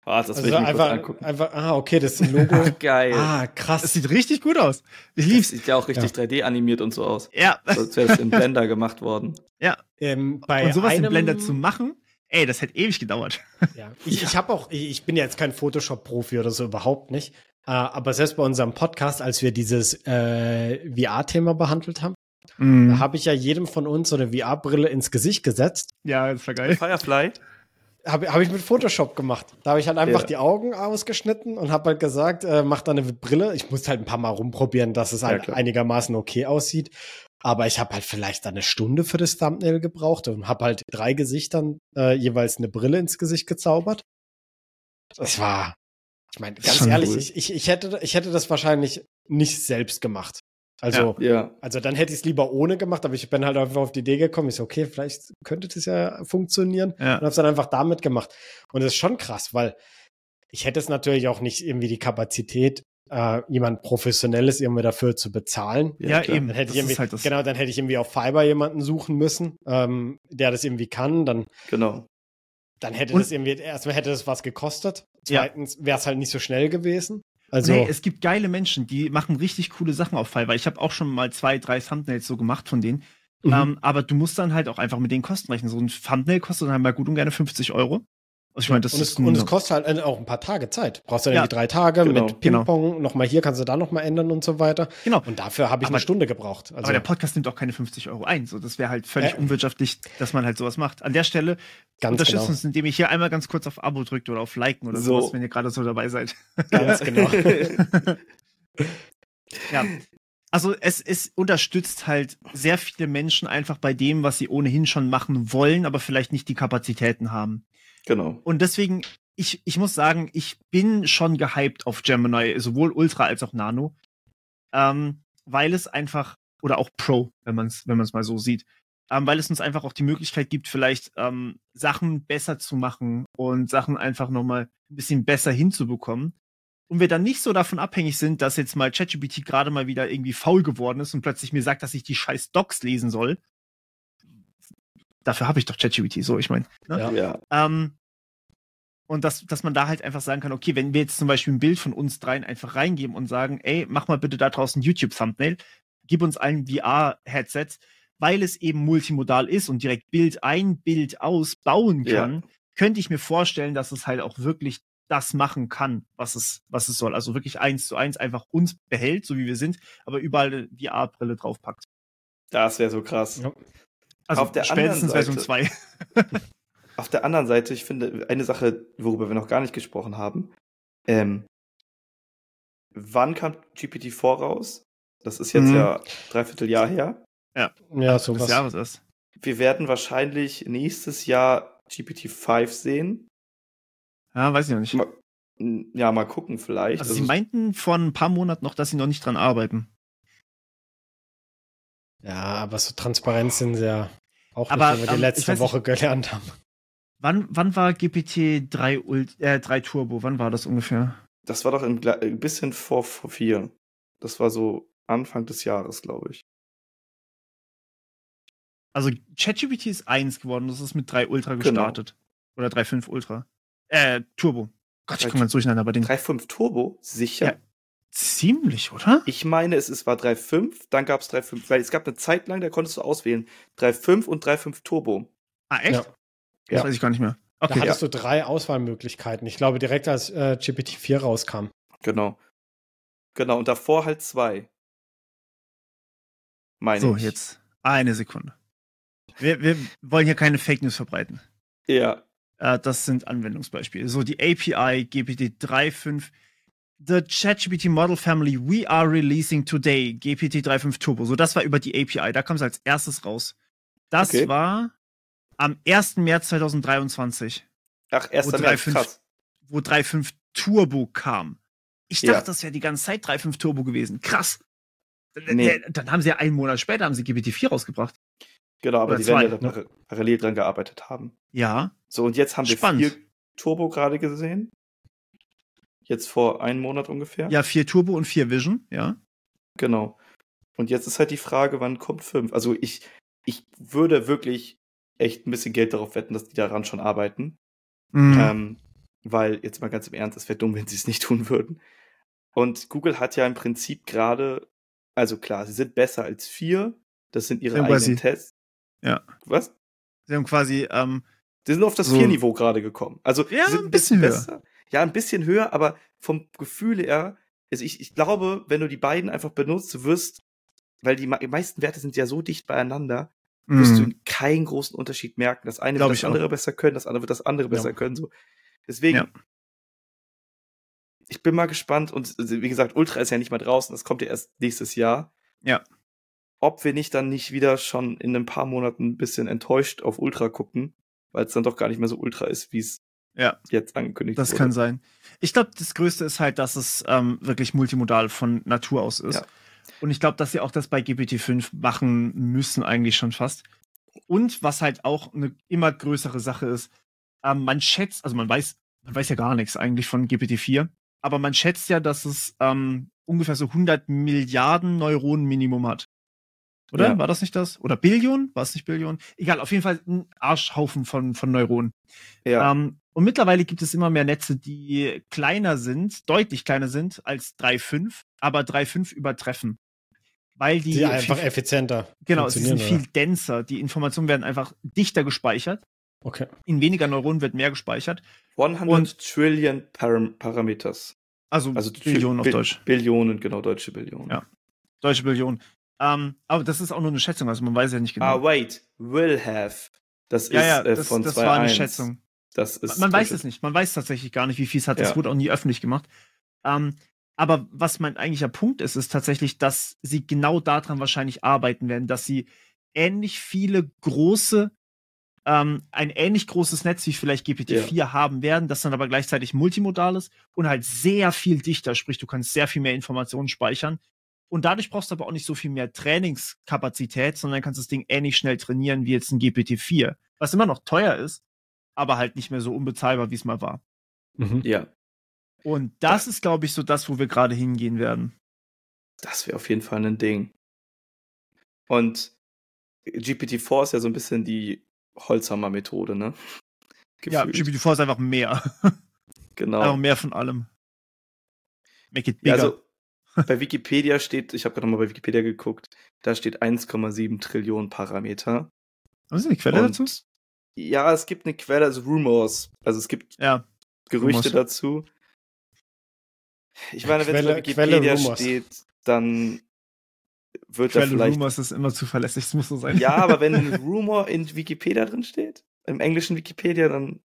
Ah, das also will ich mir einfach, angucken. Einfach, ah, okay, das Logo. Geil. Ah, krass. Das sieht richtig gut aus. Ich lieb's. Das sieht ja auch richtig ja. 3D animiert und so aus. Ja. So als wäre es in Blender gemacht worden. Ja. Ähm, bei und sowas einem... in Blender zu machen, ey, das hätte ewig gedauert. Ja, ich, ich habe auch, ich bin ja jetzt kein Photoshop-Profi oder so, überhaupt nicht. Äh, aber selbst bei unserem Podcast, als wir dieses äh, VR-Thema behandelt haben, mm. habe ich ja jedem von uns so eine VR-Brille ins Gesicht gesetzt. Ja, das war geil. Firefly? Habe hab ich mit Photoshop gemacht. Da habe ich halt einfach ja. die Augen ausgeschnitten und habe halt gesagt, äh, mach da eine Brille. Ich musste halt ein paar Mal rumprobieren, dass es halt ja, einigermaßen okay aussieht. Aber ich habe halt vielleicht eine Stunde für das Thumbnail gebraucht und habe halt drei Gesichtern äh, jeweils eine Brille ins Gesicht gezaubert. Das war, ich meine, ganz ehrlich, cool. ich, ich, ich, hätte, ich hätte das wahrscheinlich nicht selbst gemacht. Also, ja, ja. also dann hätte ich es lieber ohne gemacht, aber ich bin halt einfach auf die Idee gekommen. Ich so, okay, vielleicht könnte das ja funktionieren. Ja. Und habe es dann einfach damit gemacht. Und das ist schon krass, weil ich hätte es natürlich auch nicht irgendwie die Kapazität, äh, jemand Professionelles irgendwie dafür zu bezahlen. Ja, ja eben. Dann hätte ich irgendwie, halt genau, dann hätte ich irgendwie auf Fiverr jemanden suchen müssen, ähm, der das irgendwie kann. Dann, genau. Dann hätte Und, das irgendwie, erstmal hätte das was gekostet. Zweitens wäre es halt nicht so schnell gewesen. Also, nee, es gibt geile Menschen, die machen richtig coole Sachen auf Fiverr. Ich habe auch schon mal zwei, drei Thumbnails so gemacht von denen. Mhm. Ähm, aber du musst dann halt auch einfach mit den Kosten rechnen. So ein Thumbnail kostet dann mal gut und gerne 50 Euro. Also ich meine, das und ist es, und es kostet halt auch ein paar Tage Zeit. Brauchst du ja, irgendwie drei Tage genau, mit genau. Ping-Pong, genau. nochmal hier kannst du da nochmal ändern und so weiter. Genau. Und dafür habe ich aber, eine Stunde gebraucht. Also, aber der Podcast nimmt auch keine 50 Euro ein. So, das wäre halt völlig äh, unwirtschaftlich, dass man halt sowas macht. An der Stelle unterstützt genau. uns, indem ihr hier einmal ganz kurz auf Abo drückt oder auf Liken oder so. sowas, wenn ihr gerade so dabei seid. Ganz genau. ja. Also es, es unterstützt halt sehr viele Menschen einfach bei dem, was sie ohnehin schon machen wollen, aber vielleicht nicht die Kapazitäten haben. Genau. Und deswegen ich, ich muss sagen, ich bin schon gehypt auf Gemini, sowohl Ultra als auch Nano. Ähm, weil es einfach, oder auch Pro, wenn man es wenn man's mal so sieht, ähm, weil es uns einfach auch die Möglichkeit gibt, vielleicht ähm, Sachen besser zu machen und Sachen einfach nochmal ein bisschen besser hinzubekommen. Und wir dann nicht so davon abhängig sind, dass jetzt mal ChatGPT gerade mal wieder irgendwie faul geworden ist und plötzlich mir sagt, dass ich die scheiß Docs lesen soll. Dafür habe ich doch ChatGPT, so, ich meine. Ne? Ja. ja. Ähm, und dass, dass man da halt einfach sagen kann, okay, wenn wir jetzt zum Beispiel ein Bild von uns dreien einfach reingeben und sagen, ey, mach mal bitte da draußen YouTube-Thumbnail, gib uns allen VR-Headsets, weil es eben multimodal ist und direkt Bild ein, Bild aus bauen kann, ja. könnte ich mir vorstellen, dass es halt auch wirklich das machen kann, was es, was es soll. Also wirklich eins zu eins einfach uns behält, so wie wir sind, aber überall eine VR-Brille draufpackt. Das wäre so krass. Ja. Also Auf der spätestens Version 2. Auf der anderen Seite, ich finde, eine Sache, worüber wir noch gar nicht gesprochen haben, ähm, wann kam GPT-4 raus? Das ist jetzt mhm. ja dreiviertel Jahr her. Ja, ja so was. Jahres ist. Wir werden wahrscheinlich nächstes Jahr GPT-5 sehen. Ja, weiß ich noch nicht. Mal, ja, mal gucken vielleicht. Also, also sie meinten vor ein paar Monaten noch, dass sie noch nicht dran arbeiten. Ja, aber so transparent sind sie ja auch aber, nicht, wie wir die letzte Woche nicht, gelernt haben. Wann, wann war GPT 3, Ult, äh, 3 Turbo? Wann war das ungefähr? Das war doch ein, ein bisschen vor, vor vier. Das war so Anfang des Jahres, glaube ich. Also ChatGPT ist 1 geworden, das ist mit 3 Ultra genau. gestartet. Genau. Oder 3.5 Ultra. Äh, Turbo. Gott, ich komme ganz durcheinander bei den. 3.5 Turbo? Sicher? Ja, ziemlich, oder? Ich meine, es, es war 3.5, dann gab es 3.5, weil es gab eine Zeit lang, da konntest du auswählen. 3.5 und 3.5 Turbo. Ah, echt? Ja. Das ja. weiß ich gar nicht mehr. Okay, da hattest ja. du drei Auswahlmöglichkeiten. Ich glaube, direkt als äh, GPT-4 rauskam. Genau. Genau, und davor halt zwei. Meine so, ich. jetzt eine Sekunde. Wir, wir wollen hier keine Fake News verbreiten. Ja. Äh, das sind Anwendungsbeispiele. So, die API GPT 3.5. The ChatGPT Model Family we are releasing today, GPT 3.5 Turbo. So, das war über die API. Da kam es als erstes raus. Das okay. war am 1. März 2023. Ach, 1. März, 3, krass. Wo 3.5 Turbo kam. Ich dachte, ja. das wäre die ganze Zeit 3.5 Turbo gewesen. Krass. Nee. Dann haben sie ja einen Monat später haben sie GPT-4 rausgebracht. Genau, aber Oder die zwei, werden ja ne? parallel dran gearbeitet haben. Ja. So, und jetzt haben Spannend. wir 4 Turbo gerade gesehen. Jetzt vor einem Monat ungefähr. Ja, 4 Turbo und 4 Vision, ja. Genau. Und jetzt ist halt die Frage, wann kommt 5? Also ich, ich würde wirklich echt ein bisschen Geld darauf wetten, dass die daran schon arbeiten. Mhm. Ähm, weil, jetzt mal ganz im Ernst, es wäre dumm, wenn sie es nicht tun würden. Und Google hat ja im Prinzip gerade, also klar, sie sind besser als vier. Das sind ihre eigenen Tests. Ja. Was? Sie haben quasi ähm, Die sind auf das so. 4-Niveau gerade gekommen. Also ja, sind ein bisschen höher. Besser. Ja, ein bisschen höher, aber vom Gefühl her, also ich, ich glaube, wenn du die beiden einfach benutzt, wirst, weil die meisten Werte sind ja so dicht beieinander, wirst mm. du mhm. keinen großen Unterschied merken. Das eine Glaub wird das andere auch. besser können, das andere wird das andere besser ja. können. So. Deswegen, ja. ich bin mal gespannt und also, wie gesagt, Ultra ist ja nicht mal draußen, das kommt ja erst nächstes Jahr. Ja. Ob wir nicht dann nicht wieder schon in ein paar Monaten ein bisschen enttäuscht auf Ultra gucken, weil es dann doch gar nicht mehr so Ultra ist, wie es ja. jetzt angekündigt das wurde. Kann sein. Ich glaube, das Größte ist halt, dass es ähm, wirklich multimodal von Natur aus ist. Ja. Und ich glaube, dass sie auch das bei GPT-5 machen müssen, eigentlich schon fast. Und was halt auch eine immer größere Sache ist, ähm, man schätzt, also man weiß, man weiß ja gar nichts eigentlich von GPT-4, aber man schätzt ja, dass es ähm, ungefähr so 100 Milliarden Neuronen Minimum hat. Oder? Ja. War das nicht das? Oder Billion? War es nicht Billion? Egal, auf jeden Fall ein Arschhaufen von, von Neuronen. Ja. Ähm, und mittlerweile gibt es immer mehr Netze, die kleiner sind, deutlich kleiner sind als 3.5, aber 3.5 übertreffen. Weil die, die einfach viel, effizienter. Genau, sie sind viel denser. Die Informationen werden einfach dichter gespeichert. Okay. In weniger Neuronen wird mehr gespeichert. 100 und, Trillion Param Parameters. Also, also Billionen auf Deutsch. Billionen, genau, deutsche Billionen. Ja. Deutsche Billionen. Ähm, aber das ist auch nur eine Schätzung, also man weiß ja nicht genau. Ah, wait, will have. Das ja, ist ja, äh, von das, das war eine Schätzung. Das ist man weiß es nicht. Man weiß tatsächlich gar nicht, wie viel es hat. Das ja. wurde auch nie öffentlich gemacht. Ähm, aber was mein eigentlicher Punkt ist, ist tatsächlich, dass sie genau daran wahrscheinlich arbeiten werden, dass sie ähnlich viele große, ähm, ein ähnlich großes Netz wie vielleicht GPT-4 ja. haben werden, das dann aber gleichzeitig multimodal ist und halt sehr viel dichter, sprich, du kannst sehr viel mehr Informationen speichern. Und dadurch brauchst du aber auch nicht so viel mehr Trainingskapazität, sondern kannst das Ding ähnlich schnell trainieren wie jetzt ein GPT-4. Was immer noch teuer ist, aber halt nicht mehr so unbezahlbar, wie es mal war. Mhm. Ja. Und das ist, glaube ich, so das, wo wir gerade hingehen werden. Das wäre auf jeden Fall ein Ding. Und GPT-4 ist ja so ein bisschen die Holzhammer-Methode, ne? Gefühlt. Ja, GPT-4 ist einfach mehr. Genau. Einfach mehr von allem. Make it bigger. Ja, also, bei Wikipedia steht, ich habe gerade mal bei Wikipedia geguckt, da steht 1,7 Trillionen Parameter. Was ist die Quelle Und, dazu? Ja, es gibt eine Quelle, also Rumors. Also es gibt ja, Gerüchte Rumors. dazu. Ich meine, wenn es bei Wikipedia steht, dann wird Quelle da vielleicht. Rumors ist immer zuverlässig, das muss so sein. Ja, aber wenn ein Rumor in Wikipedia drin steht, im englischen Wikipedia, dann.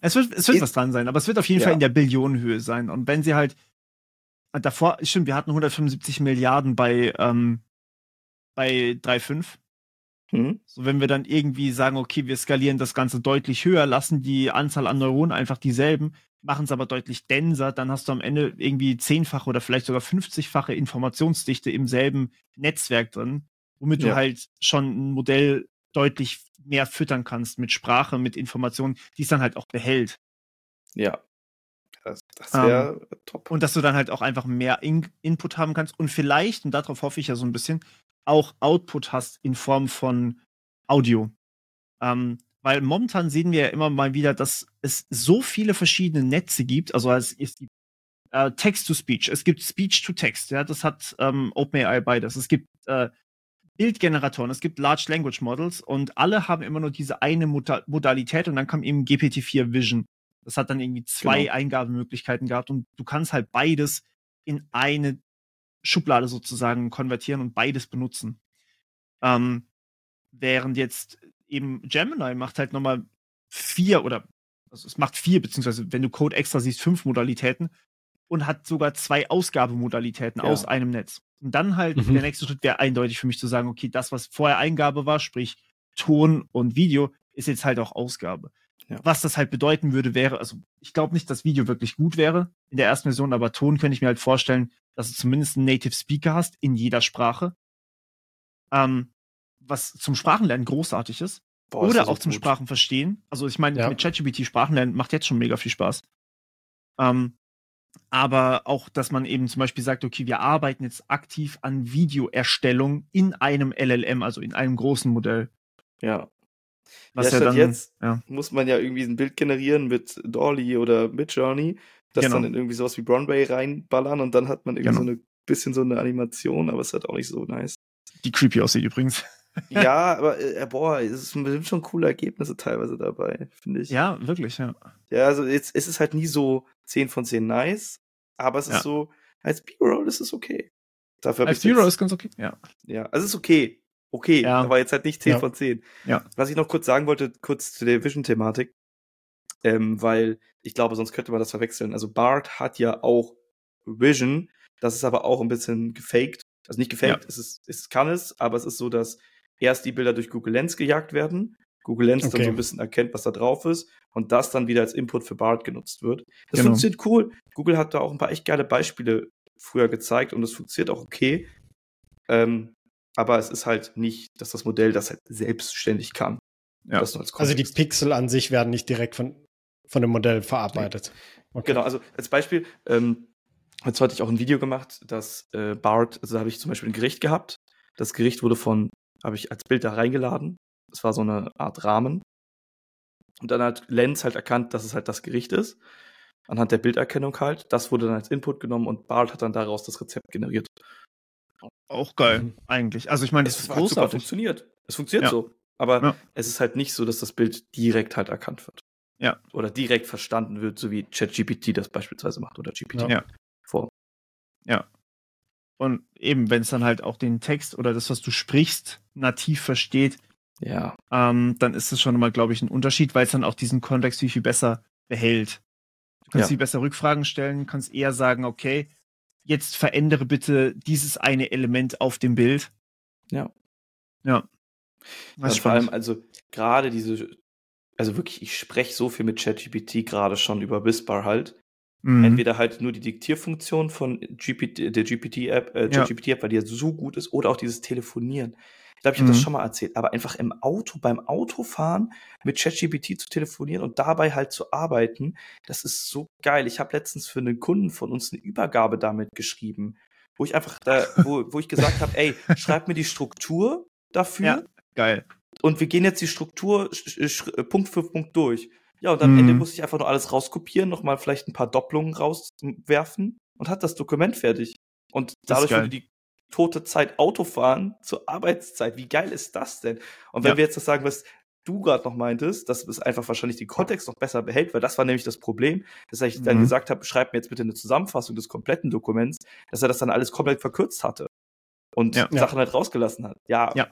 Es wird, es wird was dran sein, aber es wird auf jeden ja. Fall in der Billionenhöhe sein. Und wenn sie halt. Davor, stimmt, wir hatten 175 Milliarden bei, ähm, bei 3,5. Hm. So, wenn wir dann irgendwie sagen, okay, wir skalieren das Ganze deutlich höher, lassen die Anzahl an Neuronen einfach dieselben, machen es aber deutlich denser, dann hast du am Ende irgendwie zehnfache oder vielleicht sogar 50-fache Informationsdichte im selben Netzwerk drin, womit ja. du halt schon ein Modell deutlich mehr füttern kannst mit Sprache, mit Informationen, die es dann halt auch behält. Ja. Das, das wäre um, ähm, top. Und dass du dann halt auch einfach mehr In Input haben kannst und vielleicht, und darauf hoffe ich ja so ein bisschen, auch Output hast in Form von Audio. Ähm, weil momentan sehen wir ja immer mal wieder, dass es so viele verschiedene Netze gibt. Also es, es gibt äh, Text-to-Speech, es gibt Speech-to-Text, ja, das hat ähm, OpenAI beides. Es gibt äh, Bildgeneratoren, es gibt Large Language Models und alle haben immer nur diese eine Moda Modalität und dann kam eben GPT-4 Vision. Das hat dann irgendwie zwei genau. Eingabemöglichkeiten gehabt und du kannst halt beides in eine Schublade sozusagen konvertieren und beides benutzen. Ähm, während jetzt eben Gemini macht halt nochmal vier oder also es macht vier, beziehungsweise wenn du Code extra siehst, fünf Modalitäten und hat sogar zwei Ausgabemodalitäten ja. aus einem Netz. Und dann halt mhm. der nächste Schritt wäre eindeutig für mich zu sagen, okay, das, was vorher Eingabe war, sprich Ton und Video, ist jetzt halt auch Ausgabe. Ja. Was das halt bedeuten würde, wäre, also ich glaube nicht, dass Video wirklich gut wäre in der ersten Version, aber Ton könnte ich mir halt vorstellen, dass du zumindest einen Native Speaker hast in jeder Sprache. Ähm, was zum Sprachenlernen großartig ist. Boah, Oder ist auch zum gut. Sprachenverstehen. Also ich meine, ja. mit ChatGPT Sprachenlernen macht jetzt schon mega viel Spaß. Ähm, aber auch, dass man eben zum Beispiel sagt, okay, wir arbeiten jetzt aktiv an Videoerstellung in einem LLM, also in einem großen Modell. Ja. Was ja, ja dann, jetzt ja. muss man ja irgendwie ein Bild generieren mit Dolly oder mit Journey, das genau. dann in irgendwie sowas wie Broadway reinballern und dann hat man irgendwie genau. so ein bisschen so eine Animation, aber es ist halt auch nicht so nice. Die creepy aussieht übrigens. ja, aber äh, boah, es sind schon coole Ergebnisse teilweise dabei, finde ich. Ja, wirklich, ja. Ja, also jetzt ist es halt nie so 10 von 10 nice, aber es ist ja. so, als B-Roll ist es okay. Dafür als B-Roll ist ganz okay, ja. Ja, also es ist okay. Okay, ja. aber jetzt halt nicht 10 ja. von 10. Ja. Was ich noch kurz sagen wollte, kurz zu der Vision-Thematik, ähm, weil ich glaube, sonst könnte man das verwechseln. Also Bart hat ja auch Vision, das ist aber auch ein bisschen gefaked. Also nicht gefaked, ja. es, ist, es kann es, aber es ist so, dass erst die Bilder durch Google Lens gejagt werden, Google Lens okay. dann so ein bisschen erkennt, was da drauf ist und das dann wieder als Input für BART genutzt wird. Das genau. funktioniert cool. Google hat da auch ein paar echt geile Beispiele früher gezeigt und es funktioniert auch okay. Ähm, aber es ist halt nicht, dass das Modell das halt selbstständig kann. Ja. also die Pixel an sich werden nicht direkt von, von dem Modell verarbeitet. Okay. Genau, also als Beispiel, ähm, Jetzt hatte ich auch ein Video gemacht, dass äh, Bart, also da habe ich zum Beispiel ein Gericht gehabt. Das Gericht wurde von, habe ich als Bild da reingeladen. Das war so eine Art Rahmen. Und dann hat Lenz halt erkannt, dass es halt das Gericht ist. Anhand der Bilderkennung halt. Das wurde dann als Input genommen und Bart hat dann daraus das Rezept generiert. Auch geil, mhm. eigentlich. Also ich meine, das es ist großartig. funktioniert. Es funktioniert ja. so. Aber ja. es ist halt nicht so, dass das Bild direkt halt erkannt wird. Ja. Oder direkt verstanden wird, so wie ChatGPT das beispielsweise macht oder GPT. Ja vor. Ja. Und eben, wenn es dann halt auch den Text oder das, was du sprichst, nativ versteht, ja. Ähm, dann ist es schon mal, glaube ich, ein Unterschied, weil es dann auch diesen Kontext viel, viel besser behält. Du kannst ja. viel besser Rückfragen stellen, kannst eher sagen, okay, jetzt verändere bitte dieses eine Element auf dem Bild. Ja. Ja. Was vor allem, also gerade diese, also wirklich, ich spreche so viel mit ChatGPT gerade schon über Whisper halt. Mhm. Entweder halt nur die Diktierfunktion von GPT, der GPT-App, äh, ja. GPT-App, weil die ja so gut ist, oder auch dieses Telefonieren. Ich glaube, ich habe mhm. das schon mal erzählt, aber einfach im Auto, beim Autofahren mit ChatGPT zu telefonieren und dabei halt zu arbeiten, das ist so geil. Ich habe letztens für einen Kunden von uns eine Übergabe damit geschrieben, wo ich einfach da, wo, wo ich gesagt habe, ey, schreib mir die Struktur dafür. Ja, geil. Und wir gehen jetzt die Struktur Punkt für Punkt durch. Ja, und am mhm. Ende muss ich einfach nur alles rauskopieren, nochmal vielleicht ein paar Doppelungen rauswerfen und hat das Dokument fertig. Und dadurch wurde die tote Zeit Autofahren zur Arbeitszeit. Wie geil ist das denn? Und wenn ja. wir jetzt das sagen, was du gerade noch meintest, dass es einfach wahrscheinlich den Kontext noch besser behält, weil das war nämlich das Problem, dass ich mhm. dann gesagt habe, schreib mir jetzt bitte eine Zusammenfassung des kompletten Dokuments, dass er das dann alles komplett verkürzt hatte und ja. Sachen halt rausgelassen hat. Ja. ja.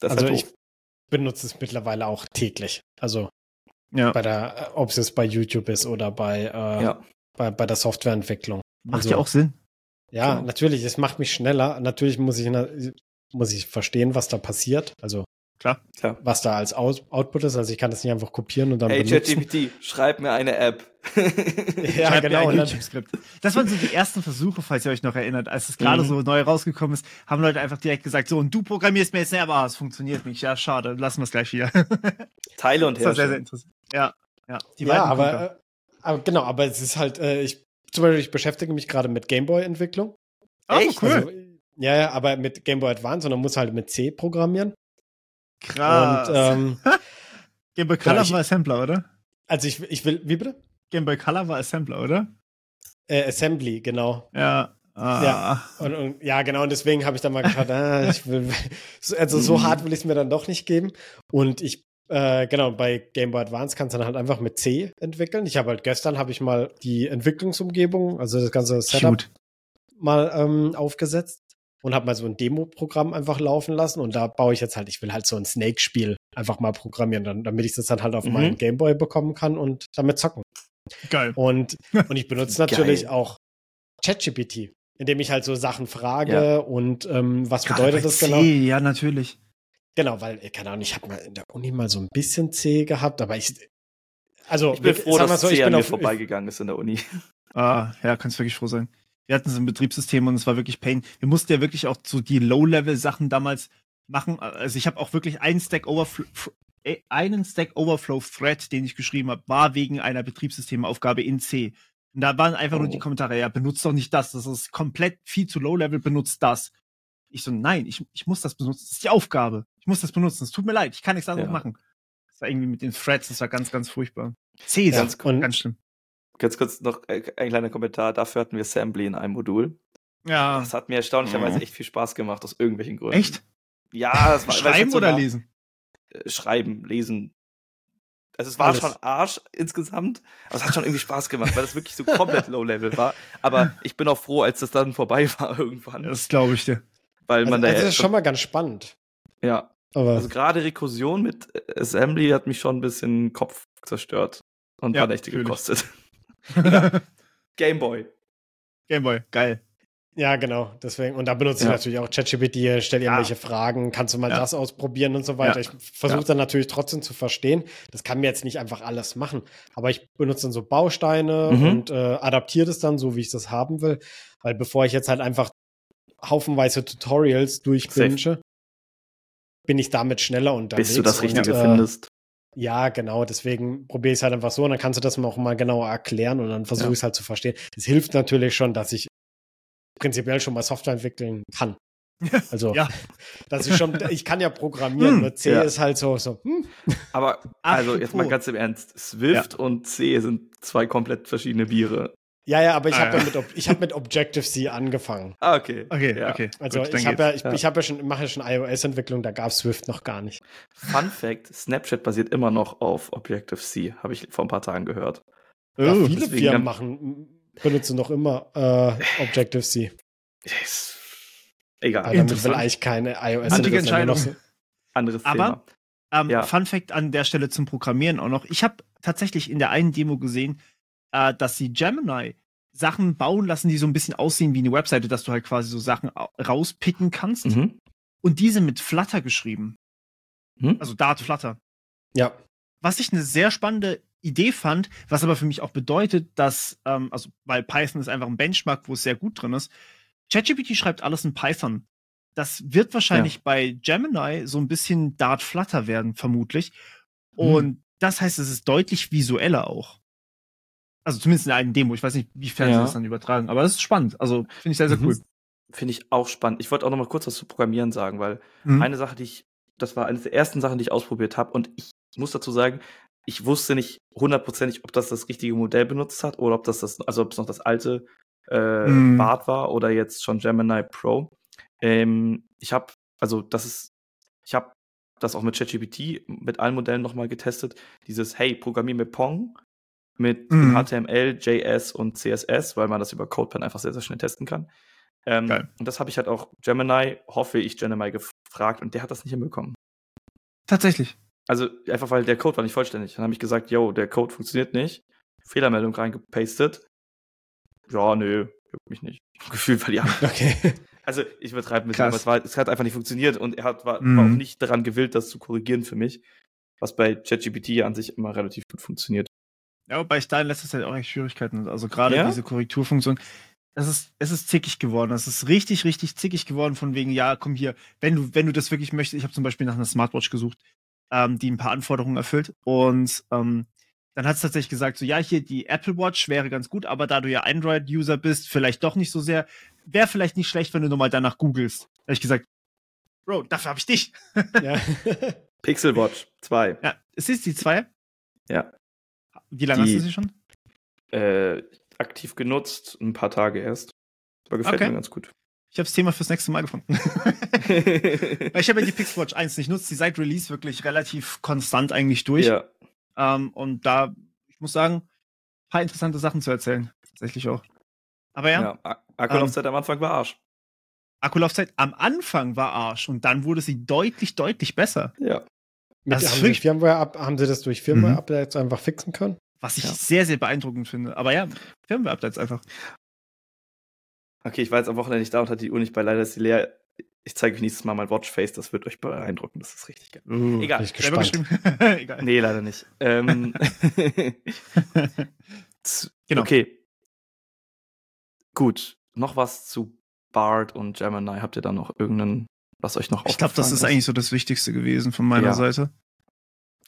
also halt ich benutze es mittlerweile auch täglich. Also ja. Bei der, ob es jetzt bei YouTube ist oder bei, äh, ja. bei, bei der Softwareentwicklung. Macht also, ja auch Sinn. Ja, genau. natürlich, es macht mich schneller. Natürlich muss ich, muss ich verstehen, was da passiert. Also Klar, klar. Was da als Out Output ist. Also ich kann das nicht einfach kopieren und dann hey. ChatGPT, schreib mir eine App. ja, schreib genau. Mir ein skript Das waren so die ersten Versuche, falls ihr euch noch erinnert. Als es gerade mhm. so neu rausgekommen ist, haben Leute einfach direkt gesagt, so, und du programmierst mir jetzt eine App, ah, es funktioniert nicht. Ja, schade, lassen wir es gleich wieder. Teile und Hersteller. sehr, sehr interessant. Ja, ja. Die ja, aber, äh, aber genau, aber es ist halt, äh, ich zum Beispiel, ich beschäftige mich gerade mit Gameboy-Entwicklung. Oh, Echt? cool. Also, ja, ja, aber mit Game Boy Advance und man muss halt mit C programmieren. Krass. Und, ähm, Game Boy Color ich, war Assembler, oder? Also ich, ich will, wie bitte? Game Boy Color war Assembler, oder? Äh, Assembly, genau. Ja. Ah. Ja, und, und, ja, genau, und deswegen habe ich dann mal geschaut, ah, ich will, also so hart will ich es mir dann doch nicht geben. Und ich, äh, genau, bei Game Boy Advance kannst du dann halt einfach mit C entwickeln. Ich habe halt gestern habe ich mal die Entwicklungsumgebung, also das ganze Setup Shoot. mal ähm, aufgesetzt und habe mal so ein Demo-Programm einfach laufen lassen und da baue ich jetzt halt, ich will halt so ein Snake-Spiel einfach mal programmieren, dann, damit ich das dann halt auf mhm. meinen Gameboy bekommen kann und damit zocken. Geil. Und, und ich benutze natürlich auch ChatGPT, indem ich halt so Sachen frage ja. und ähm, was Gerade bedeutet das C, genau? Ja, natürlich. Genau, weil, keine Ahnung, ich habe mal in der Uni mal so ein bisschen C gehabt, aber ich, also, ich bin froh, dass so, C an mir vorbeigegangen ist in der Uni. Ah, ja, kannst wirklich froh sein wir hatten so ein Betriebssystem und es war wirklich Pain. Wir mussten ja wirklich auch so die Low-Level-Sachen damals machen. Also ich habe auch wirklich einen Stack Overflow, äh, einen Stack Overflow Thread, den ich geschrieben habe, war wegen einer Betriebssystemaufgabe in C. Und da waren einfach oh. nur die oh. Kommentare, ja, benutzt doch nicht das, das ist komplett viel zu Low-Level, benutzt das. Ich so, nein, ich, ich muss das benutzen, das ist die Aufgabe. Ich muss das benutzen, es tut mir leid, ich kann nichts anderes ja. machen. Das war irgendwie mit den Threads, das war ganz, ganz furchtbar. C ist ja, ganz, ganz schlimm. Ganz kurz noch ein kleiner Kommentar. Dafür hatten wir Assembly in einem Modul. Ja. Das hat mir erstaunlicherweise mhm. echt viel Spaß gemacht, aus irgendwelchen Gründen. Echt? Ja, das war, Schreiben oder war, lesen? Äh, schreiben, lesen. Also es war Alles. schon Arsch insgesamt, aber es hat schon irgendwie Spaß gemacht, weil das wirklich so komplett Low-Level war. Aber ich bin auch froh, als das dann vorbei war irgendwann. Das glaube ich dir. Weil also, man da das ist schon mal ganz spannend. Ja. Aber also gerade Rekursion mit Assembly hat mich schon ein bisschen Kopf zerstört und ein ja, paar Nächte gekostet. Gameboy. Gameboy, geil. Ja, genau. Deswegen, und da benutze ja. ich natürlich auch ChatGPT, stelle irgendwelche ja. Fragen, kannst du mal ja. das ausprobieren und so weiter. Ich versuche dann natürlich trotzdem zu verstehen. Das kann mir jetzt nicht einfach alles machen. Aber ich benutze dann so Bausteine mhm. und äh, adaptiere das dann so, wie ich das haben will. Weil bevor ich jetzt halt einfach haufenweise Tutorials durchbinge, bin ich damit schneller unterwegs. Bis du das Richtige und, äh, findest. Ja, genau. Deswegen probiere ich es halt einfach so und dann kannst du das auch mal genauer erklären und dann versuche ich es halt zu verstehen. Es hilft natürlich schon, dass ich prinzipiell schon mal Software entwickeln kann. Also, ja. dass ich schon, ich kann ja programmieren, hm, nur C ja. ist halt so, so. Hm. Aber, also jetzt mal ganz im Ernst, Swift ja. und C sind zwei komplett verschiedene Biere. Ja, ja, aber ich ah, habe ja. mit, ich hab mit Objective-C angefangen. Ah, okay. Okay, ja. okay. Also Gut, ich habe ja, ich, ja. ich habe ja schon, mache ja schon iOS-Entwicklung, da gab es Swift noch gar nicht. Fun Fact: Snapchat basiert immer noch auf Objective-C, habe ich vor ein paar Tagen gehört. Ja, oh, viele Firmen machen, benutzen noch immer äh, Objective-C. Yes. Egal. Aber damit will eigentlich keine iOS. Andere Entscheidung. So. Anderes Aber, Thema. Ähm, ja. Fun Fact an der Stelle zum Programmieren auch noch. Ich habe tatsächlich in der einen Demo gesehen, äh, dass sie Gemini Sachen bauen lassen, die so ein bisschen aussehen wie eine Webseite, dass du halt quasi so Sachen rauspicken kannst. Mhm. Und diese mit Flutter geschrieben. Mhm. Also Dart Flutter. Ja. Was ich eine sehr spannende Idee fand, was aber für mich auch bedeutet, dass, ähm, also, weil Python ist einfach ein Benchmark, wo es sehr gut drin ist. ChatGPT schreibt alles in Python. Das wird wahrscheinlich ja. bei Gemini so ein bisschen Dart Flutter werden, vermutlich. Mhm. Und mhm. das heißt, es ist deutlich visueller auch. Also zumindest in einer Demo. Ich weiß nicht, wie fern ja. sie das dann übertragen. Aber das ist spannend. Also finde ich sehr, sehr mhm. cool. Finde ich auch spannend. Ich wollte auch noch mal kurz was zu Programmieren sagen, weil mhm. eine Sache, die ich, das war eine der ersten Sachen, die ich ausprobiert habe. Und ich muss dazu sagen, ich wusste nicht hundertprozentig, ob das das richtige Modell benutzt hat oder ob das das, also ob es noch das alte äh, mhm. Bart war oder jetzt schon Gemini Pro. Ähm, ich habe, also das ist, ich habe das auch mit ChatGPT, mit allen Modellen nochmal getestet. Dieses, hey, programmier mit Pong mit mhm. HTML, JS und CSS, weil man das über CodePen einfach sehr, sehr schnell testen kann. Ähm, und das habe ich halt auch Gemini, hoffe ich, Gemini gefragt und der hat das nicht hinbekommen. Tatsächlich. Also einfach weil der Code war nicht vollständig. Dann habe ich gesagt, yo, der Code funktioniert nicht. Fehlermeldung reingepastet. Ja, nö, juckt mich nicht. Gefühlt war die Antwort. Okay. Also ich übertreibe mit, aber es, war, es hat einfach nicht funktioniert und er hat, war, mhm. war auch nicht daran gewillt, das zu korrigieren für mich. Was bei ChatGPT an sich immer relativ gut funktioniert. Ja, wobei ich da in letzter Zeit auch echt Schwierigkeiten. Also gerade ja? diese Korrekturfunktion. Es ist, es ist zickig geworden. Es ist richtig, richtig zickig geworden von wegen, ja, komm hier, wenn du, wenn du das wirklich möchtest, ich habe zum Beispiel nach einer Smartwatch gesucht, ähm, die ein paar Anforderungen erfüllt. Und ähm, dann hat es tatsächlich gesagt, so ja, hier die Apple Watch wäre ganz gut, aber da du ja Android-User bist, vielleicht doch nicht so sehr. Wäre vielleicht nicht schlecht, wenn du nochmal danach googelst. Da habe ich gesagt, Bro, dafür habe ich dich. Ja. Pixel Watch 2. Ja, ist es die 2? Ja. Wie lange die, hast du sie schon? Äh, aktiv genutzt, ein paar Tage erst. Aber gefällt okay. mir ganz gut. Ich habe das Thema fürs nächste Mal gefunden. Weil ich habe ja die Pixel Watch 1 nicht nutzt, die seit Release wirklich relativ konstant eigentlich durch. Ja. Ähm, und da, ich muss sagen, ein paar interessante Sachen zu erzählen. Tatsächlich auch. Aber ja. ja Akkulaufzeit ähm, am Anfang war Arsch. Akkulaufzeit am Anfang war Arsch und dann wurde sie deutlich, deutlich besser. Ja. Mit, haben, sie Firmware haben sie das durch Firmware-Updates mhm. einfach fixen können? Was ich ja. sehr, sehr beeindruckend finde. Aber ja, Firmware-Updates einfach. Okay, ich war jetzt am Wochenende nicht da und hatte die Uhr nicht bei. Leider ist sie leer. Ich zeige euch nächstes Mal mein Watchface, das wird euch beeindrucken. Das ist richtig geil. Uh, Egal. Ich gespannt. Egal. Nee, leider nicht. Ähm, genau. Okay. Gut. Noch was zu Bard und Gemini. Habt ihr da noch irgendeinen, was euch noch Ich glaube, das ist, ist eigentlich so das Wichtigste gewesen von meiner ja. Seite.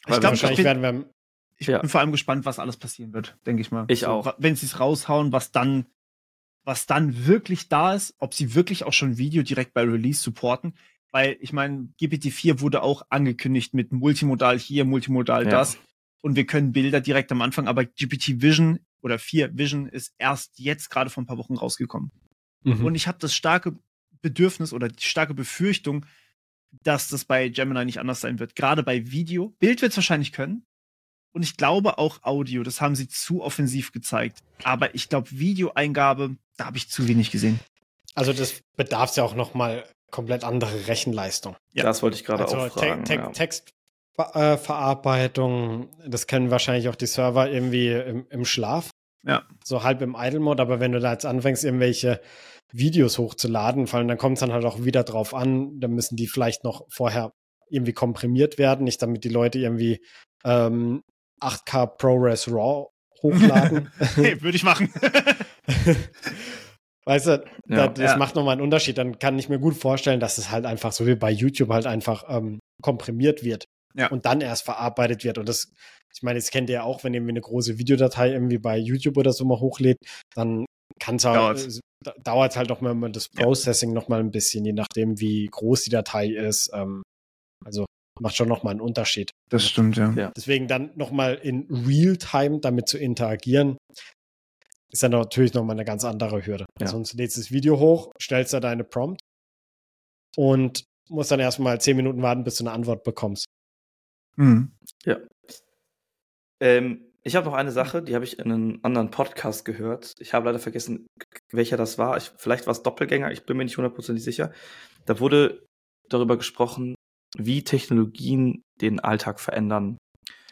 Ich glaube, wahrscheinlich werden wir ich ja. bin vor allem gespannt, was alles passieren wird, denke ich mal. Ich so, auch. Wenn sie es raushauen, was dann, was dann wirklich da ist, ob sie wirklich auch schon Video direkt bei Release supporten. Weil ich meine, GPT-4 wurde auch angekündigt mit Multimodal hier, Multimodal ja. das. Und wir können Bilder direkt am Anfang, aber GPT Vision oder 4 Vision ist erst jetzt gerade vor ein paar Wochen rausgekommen. Mhm. Und ich habe das starke Bedürfnis oder die starke Befürchtung, dass das bei Gemini nicht anders sein wird. Gerade bei Video. Bild wird es wahrscheinlich können. Und ich glaube auch Audio. Das haben sie zu offensiv gezeigt. Aber ich glaube, Videoeingabe, da habe ich zu wenig gesehen. Also das bedarf ja auch noch mal komplett andere Rechenleistung. Ja, das wollte ich gerade also auch fragen. Te Te ja. Textverarbeitung, das kennen wahrscheinlich auch die Server irgendwie im, im Schlaf. Ja. So halb im Idle-Mode, aber wenn du da jetzt anfängst, irgendwelche Videos hochzuladen, vor allem dann kommt es dann halt auch wieder drauf an, dann müssen die vielleicht noch vorher irgendwie komprimiert werden, nicht damit die Leute irgendwie ähm, 8K ProRes RAW hochladen. hey, würde ich machen. weißt du, ja, das, ja. macht nochmal einen Unterschied. Dann kann ich mir gut vorstellen, dass es halt einfach so wie bei YouTube halt einfach ähm, komprimiert wird ja. und dann erst verarbeitet wird. Und das, ich meine, das kennt ihr ja auch, wenn ihr eine große Videodatei irgendwie bei YouTube oder so mal hochlädt, dann kann es halt, dauert halt auch mal das Processing ja. noch mal ein bisschen, je nachdem, wie groß die Datei ist. Ähm, also macht schon noch mal einen Unterschied. Das stimmt, ja. ja. Deswegen dann noch mal in Realtime damit zu interagieren, ist dann natürlich noch mal eine ganz andere Hürde. Ja. Sonst lädst du das Video hoch, stellst da deine Prompt und musst dann erstmal zehn Minuten warten, bis du eine Antwort bekommst. Mhm. Ja. Ähm, ich habe noch eine Sache, die habe ich in einem anderen Podcast gehört. Ich habe leider vergessen, welcher das war. Ich, vielleicht war es Doppelgänger, ich bin mir nicht hundertprozentig sicher. Da wurde darüber gesprochen, wie Technologien den Alltag verändern.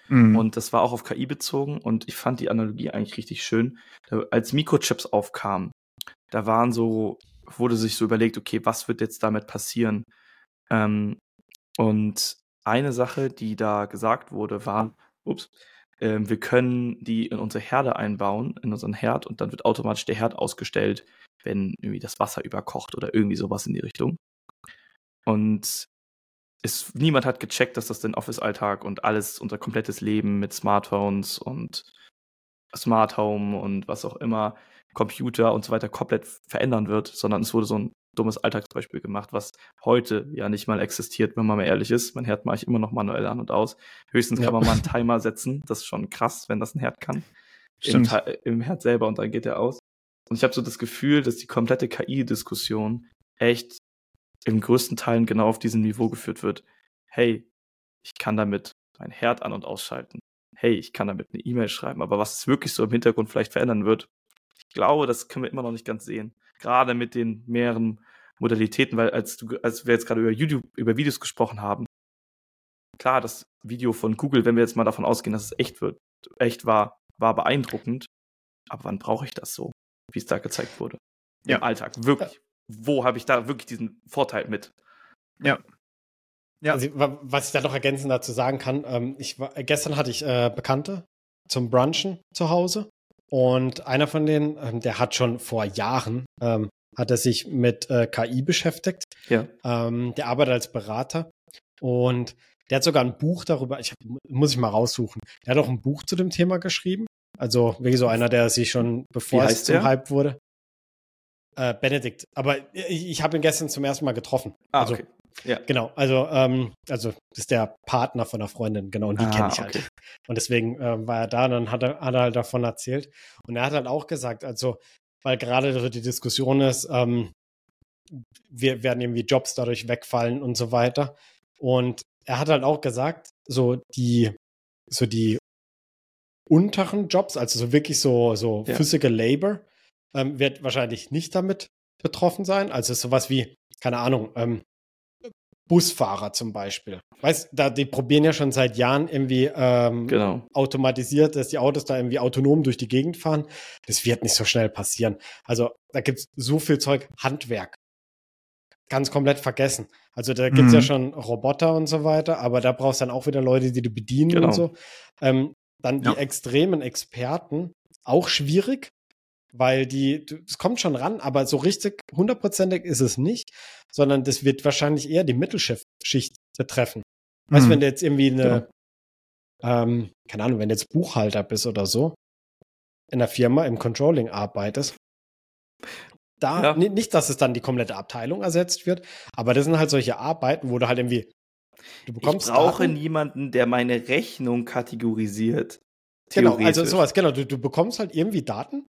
Mhm. Und das war auch auf KI bezogen und ich fand die Analogie eigentlich richtig schön. Als Mikrochips aufkamen, da waren so, wurde sich so überlegt, okay, was wird jetzt damit passieren? Ähm, und eine Sache, die da gesagt wurde, war, ups, ähm, wir können die in unsere Herde einbauen, in unseren Herd, und dann wird automatisch der Herd ausgestellt, wenn irgendwie das Wasser überkocht oder irgendwie sowas in die Richtung. Und es, niemand hat gecheckt, dass das den Office-Alltag und alles, unser komplettes Leben mit Smartphones und Smart Home und was auch immer, Computer und so weiter komplett verändern wird, sondern es wurde so ein dummes Alltagsbeispiel gemacht, was heute ja nicht mal existiert, wenn man mal ehrlich ist. Mein Herd mache ich immer noch manuell an und aus. Höchstens ja. kann man mal einen Timer setzen. Das ist schon krass, wenn das ein Herd kann. Im, Im, Herd selber und dann geht er aus. Und ich habe so das Gefühl, dass die komplette KI-Diskussion echt im größten Teilen genau auf diesem Niveau geführt wird. Hey, ich kann damit mein Herd an- und ausschalten. Hey, ich kann damit eine E-Mail schreiben. Aber was es wirklich so im Hintergrund vielleicht verändern wird, ich glaube, das können wir immer noch nicht ganz sehen gerade mit den mehreren Modalitäten, weil als du, als wir jetzt gerade über YouTube, über Videos gesprochen haben, klar, das Video von Google, wenn wir jetzt mal davon ausgehen, dass es echt wird, echt war, war beeindruckend. Aber wann brauche ich das so, wie es da gezeigt wurde? Ja. Im Alltag, wirklich. Wo habe ich da wirklich diesen Vorteil mit? Ja. Ja. Also, was ich da noch ergänzend dazu sagen kann, ähm, ich war, gestern hatte ich äh, Bekannte zum Brunchen zu Hause und einer von denen, ähm, der hat schon vor Jahren, ähm, hat er sich mit äh, KI beschäftigt. Ja. Ähm, der arbeitet als Berater und der hat sogar ein Buch darüber, ich hab, muss ich mal raussuchen. Der hat auch ein Buch zu dem Thema geschrieben. Also wirklich so einer, der sich schon, bevor es zum der? Hype wurde. Äh, Benedikt. Aber ich, ich habe ihn gestern zum ersten Mal getroffen. Ah, also okay. Ja. Genau, also, ähm, also das ist der Partner von einer Freundin, genau, und die ah, kenne ich halt. Und deswegen äh, war er da und dann hat er, hat er halt davon erzählt. Und er hat halt auch gesagt, also, weil gerade die Diskussion ist, ähm, wir werden irgendwie Jobs dadurch wegfallen und so weiter. Und er hat halt auch gesagt, so die, so die unteren Jobs, also so wirklich so, so ja. Physical Labor, ähm, wird wahrscheinlich nicht damit betroffen sein. Also sowas wie, keine Ahnung, ähm, Busfahrer zum Beispiel. Weißt da die probieren ja schon seit Jahren irgendwie ähm, genau. automatisiert, dass die Autos da irgendwie autonom durch die Gegend fahren. Das wird nicht so schnell passieren. Also da gibt es so viel Zeug, Handwerk. Ganz komplett vergessen. Also da gibt es mhm. ja schon Roboter und so weiter, aber da brauchst du dann auch wieder Leute, die du bedienen genau. und so. Ähm, dann die ja. extremen Experten, auch schwierig, weil die, es kommt schon ran, aber so richtig hundertprozentig ist es nicht, sondern das wird wahrscheinlich eher die Mittelschicht betreffen. Mhm. Weißt du, wenn du jetzt irgendwie eine, genau. ähm, keine Ahnung, wenn du jetzt Buchhalter bist oder so, in der Firma im Controlling arbeitest, da, ja. nicht, dass es dann die komplette Abteilung ersetzt wird, aber das sind halt solche Arbeiten, wo du halt irgendwie, du bekommst. Ich brauche Daten. niemanden, der meine Rechnung kategorisiert. Genau, also sowas, genau. Du, du bekommst halt irgendwie Daten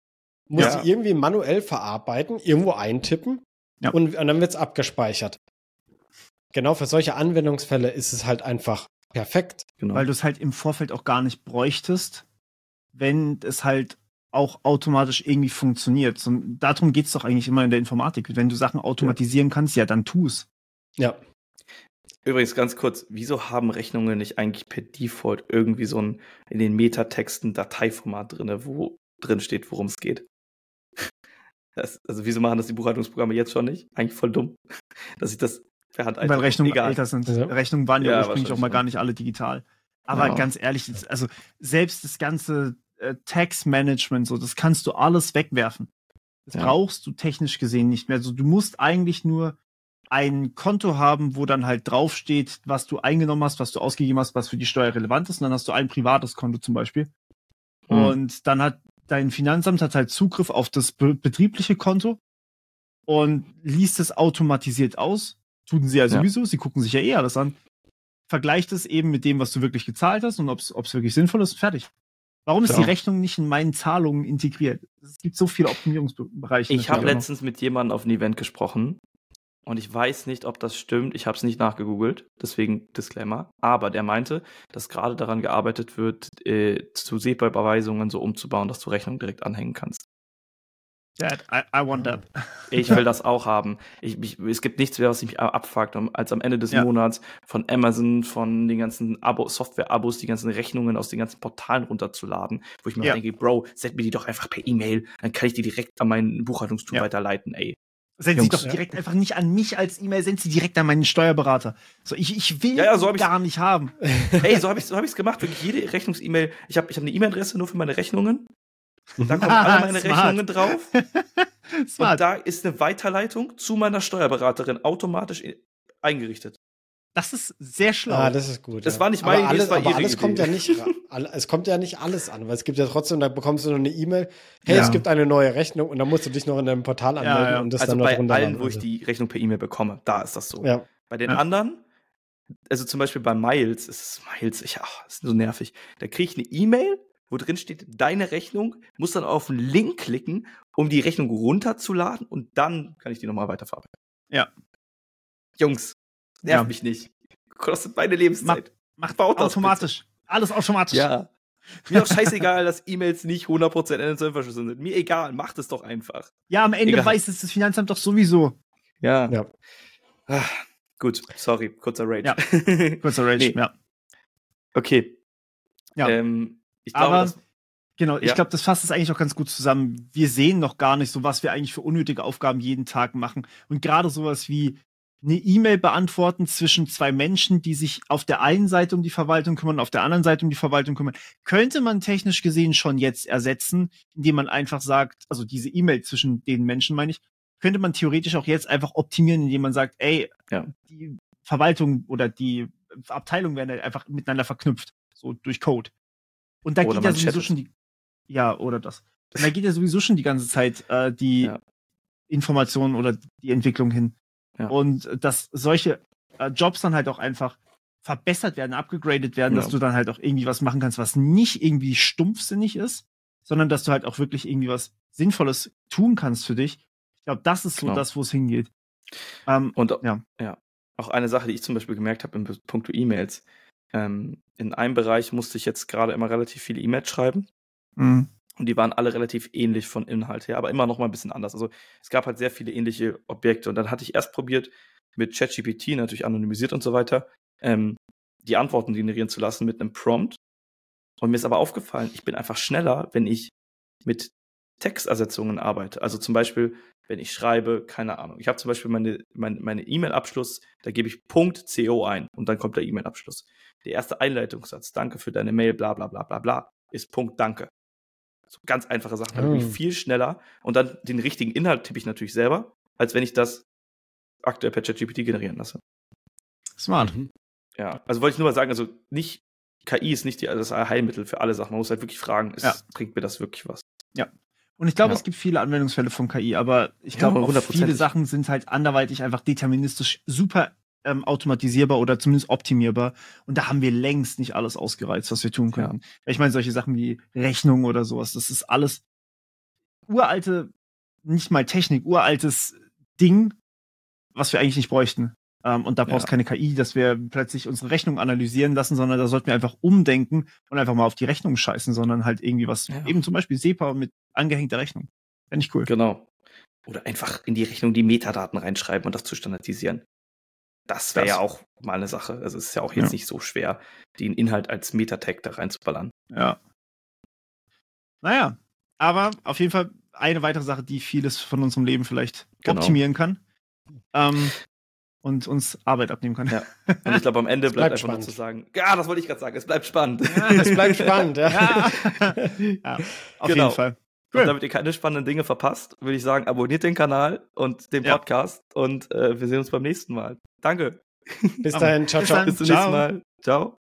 muss ja. die irgendwie manuell verarbeiten, irgendwo eintippen ja. und, und dann wird es abgespeichert. genau für solche Anwendungsfälle ist es halt einfach perfekt. Genau. Weil du es halt im Vorfeld auch gar nicht bräuchtest, wenn es halt auch automatisch irgendwie funktioniert. Und darum geht es doch eigentlich immer in der Informatik. Wenn du Sachen automatisieren ja. kannst, ja, dann tu es. Ja. Übrigens ganz kurz, wieso haben Rechnungen nicht eigentlich per Default irgendwie so ein in den Metatexten Dateiformat drin, wo drin steht, worum es geht? Das, also wieso machen das die Buchhaltungsprogramme jetzt schon nicht? Eigentlich voll dumm, dass ich das per Hand Weil Rechnungen egal. älter sind. Ja. Rechnungen waren ja, ja ursprünglich auch mal gar nicht alle digital. Aber ja. ganz ehrlich, also selbst das ganze äh, Tax-Management, so, das kannst du alles wegwerfen. Das ja. brauchst du technisch gesehen nicht mehr. Also du musst eigentlich nur ein Konto haben, wo dann halt draufsteht, was du eingenommen hast, was du ausgegeben hast, was für die Steuer relevant ist. Und dann hast du ein privates Konto zum Beispiel. Mhm. Und dann hat dein Finanzamt hat halt Zugriff auf das be betriebliche Konto und liest es automatisiert aus. Tun sie ja sowieso, ja. sie gucken sich ja eh alles an. Vergleicht es eben mit dem, was du wirklich gezahlt hast und ob es wirklich sinnvoll ist, fertig. Warum ist ja. die Rechnung nicht in meinen Zahlungen integriert? Es gibt so viele Optimierungsbereiche. Ich habe letztens mit jemandem auf einem Event gesprochen und ich weiß nicht, ob das stimmt. Ich habe es nicht nachgegoogelt, deswegen Disclaimer. Aber der meinte, dass gerade daran gearbeitet wird, äh, zu SEPA-Überweisungen so umzubauen, dass du Rechnung direkt anhängen kannst. Dad, I, I want that. Ich will das auch haben. Ich, ich, es gibt nichts mehr, was mich abfuckt, als am Ende des ja. Monats von Amazon, von den ganzen Abo, Software-Abos, die ganzen Rechnungen aus den ganzen Portalen runterzuladen, wo ich mir ja. denke, Bro, send mir die doch einfach per E-Mail, dann kann ich die direkt an mein Buchhaltungstool ja. weiterleiten, ey. Send sie doch direkt einfach nicht an mich als E-Mail, send sie direkt an meinen Steuerberater. So, ich, ich will ja, ja, so gar nicht haben. Ey, so habe ich so hab ich's gemacht. Wirklich jede Rechnungs-E-Mail. Ich habe ich hab eine E-Mail-Adresse nur für meine Rechnungen. Da kommen alle meine Smart. Rechnungen drauf. Smart. Und da ist eine Weiterleitung zu meiner Steuerberaterin automatisch eingerichtet. Das ist sehr schlau. Ah, das ist gut. Das ja. war nicht meine alles, Idee, aber alles Idee. kommt ja nicht, es kommt ja nicht alles an, weil es gibt ja trotzdem, da bekommst du noch eine E-Mail, hey, ja. es gibt eine neue Rechnung und dann musst du dich noch in deinem Portal anmelden ja, und das also dann noch bei allen, wo ich die Rechnung per E-Mail bekomme, da ist das so. Ja. Bei den anderen, also zum Beispiel bei Miles, ist Miles, ich, ach, ist so nervig. Da kriege ich eine E-Mail, wo drin steht, deine Rechnung, muss dann auf einen Link klicken, um die Rechnung runterzuladen und dann kann ich die nochmal weiterverarbeiten. Ja. Jungs, nerv mich nicht kostet meine Lebenszeit. Macht Baut automatisch. Alles automatisch. Ja. Mir doch scheißegal, dass E-Mails nicht 100% NSF verschlüsselt sind. Mir egal, macht es doch einfach. Ja, am Ende egal. weiß es das Finanzamt doch sowieso. Ja. ja. Ach, gut, sorry, kurzer Rage. Ja. Kurzer Rage, nee. ja. Okay. Ja. Ähm, ich glaube, Aber, genau, ich ja. glaube, das fasst es eigentlich auch ganz gut zusammen. Wir sehen noch gar nicht so, was wir eigentlich für unnötige Aufgaben jeden Tag machen. Und gerade sowas wie eine E-Mail beantworten zwischen zwei Menschen, die sich auf der einen Seite um die Verwaltung kümmern, auf der anderen Seite um die Verwaltung kümmern, könnte man technisch gesehen schon jetzt ersetzen, indem man einfach sagt, also diese E-Mail zwischen den Menschen, meine ich, könnte man theoretisch auch jetzt einfach optimieren, indem man sagt, ey, ja. die Verwaltung oder die Abteilung werden halt einfach miteinander verknüpft, so durch Code. Und da oder geht ja sowieso schon die, ja, oder das. Und da geht ja sowieso schon die ganze Zeit äh, die ja. Information oder die Entwicklung hin. Und dass solche äh, Jobs dann halt auch einfach verbessert werden, abgegradet werden, ja. dass du dann halt auch irgendwie was machen kannst, was nicht irgendwie stumpfsinnig ist, sondern dass du halt auch wirklich irgendwie was Sinnvolles tun kannst für dich. Ich glaube, das ist so genau. das, wo es hingeht. Ähm, und ja. ja, auch eine Sache, die ich zum Beispiel gemerkt habe im Punkt E-Mails. Ähm, in einem Bereich musste ich jetzt gerade immer relativ viele E-Mails schreiben. Mhm. Und die waren alle relativ ähnlich von Inhalt her, aber immer noch mal ein bisschen anders. Also es gab halt sehr viele ähnliche Objekte. Und dann hatte ich erst probiert, mit ChatGPT, natürlich anonymisiert und so weiter, ähm, die Antworten generieren zu lassen mit einem Prompt. Und mir ist aber aufgefallen, ich bin einfach schneller, wenn ich mit Textersetzungen arbeite. Also zum Beispiel, wenn ich schreibe, keine Ahnung, ich habe zum Beispiel meine meine E-Mail-Abschluss, da gebe ich .co ein und dann kommt der E-Mail-Abschluss. Der erste Einleitungssatz, danke für deine Mail, bla bla bla bla bla, ist Punkt Danke. So ganz einfache Sachen, oh. natürlich viel schneller. Und dann den richtigen Inhalt tippe ich natürlich selber, als wenn ich das aktuell per ChatGPT generieren lasse. Smart. Mhm. Ja, also wollte ich nur mal sagen, also nicht, KI ist nicht die, das Heilmittel für alle Sachen. Man muss halt wirklich fragen, ist, ja. bringt mir das wirklich was? Ja. Und ich glaube, ja. es gibt viele Anwendungsfälle von KI, aber ich glaube, ja, viele Sachen sind halt anderweitig einfach deterministisch super ähm, automatisierbar oder zumindest optimierbar. Und da haben wir längst nicht alles ausgereizt, was wir tun können. Ja. Ich meine, solche Sachen wie Rechnung oder sowas, das ist alles uralte, nicht mal Technik, uraltes Ding, was wir eigentlich nicht bräuchten. Ähm, und da brauchst ja. keine KI, dass wir plötzlich unsere Rechnung analysieren lassen, sondern da sollten wir einfach umdenken und einfach mal auf die Rechnung scheißen, sondern halt irgendwie was, ja. eben zum Beispiel SEPA mit angehängter Rechnung. Fände ich cool. Genau. Oder einfach in die Rechnung die Metadaten reinschreiben und das zu standardisieren. Das wäre ja auch mal eine Sache. Also es ist ja auch jetzt ja. nicht so schwer, den Inhalt als Metatag da reinzuballern. Ja. Naja, aber auf jeden Fall eine weitere Sache, die vieles von unserem Leben vielleicht genau. optimieren kann. Ähm, und uns Arbeit abnehmen kann. Ja. Und ich glaube, am Ende bleibt, bleibt, einfach spannend. nur zu sagen, ja, das wollte ich gerade sagen, es bleibt spannend. Ja, es bleibt spannend, ja. ja. ja auf genau. jeden Fall. Cool. Und damit ihr keine spannenden Dinge verpasst, würde ich sagen, abonniert den Kanal und den Podcast und äh, wir sehen uns beim nächsten Mal. Danke. Bis dahin, ciao, ciao. Bis zum nächsten Mal. Ciao.